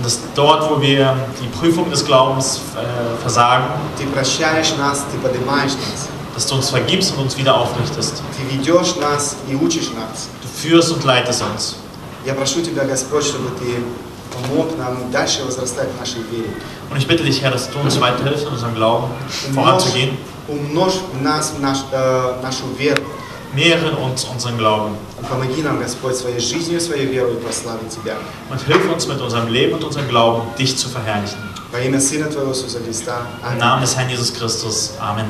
Und dass dort, wo wir die Prüfung des Glaubens äh, versagen, Ты прощаешь нас, Ты поднимаешь нас. dass du uns vergibst und uns wieder aufrichtest. Ты ведешь нас и учишь нас. Du führst und leitest uns. Я прошу Тебя, Господь, чтобы Ты помог нам дальше возрастать в нашей вере. Und ich bitte dich, Herr, dass du uns weiterhilfst, in unserem Glauben Умножь, voranzugehen. умножь в нас в наш, э, нашу веру. Mehre uns unseren Glauben. И помоги нам, Господь, своей жизнью, своей верой прославить Тебя. Und hilf uns mit unserem Leben und unserem Glauben, dich zu verherrlichen. Во имя Сына Твоего Иисуса Христа. Im Аминь. Namen des Herrn Jesus Christus. Amen.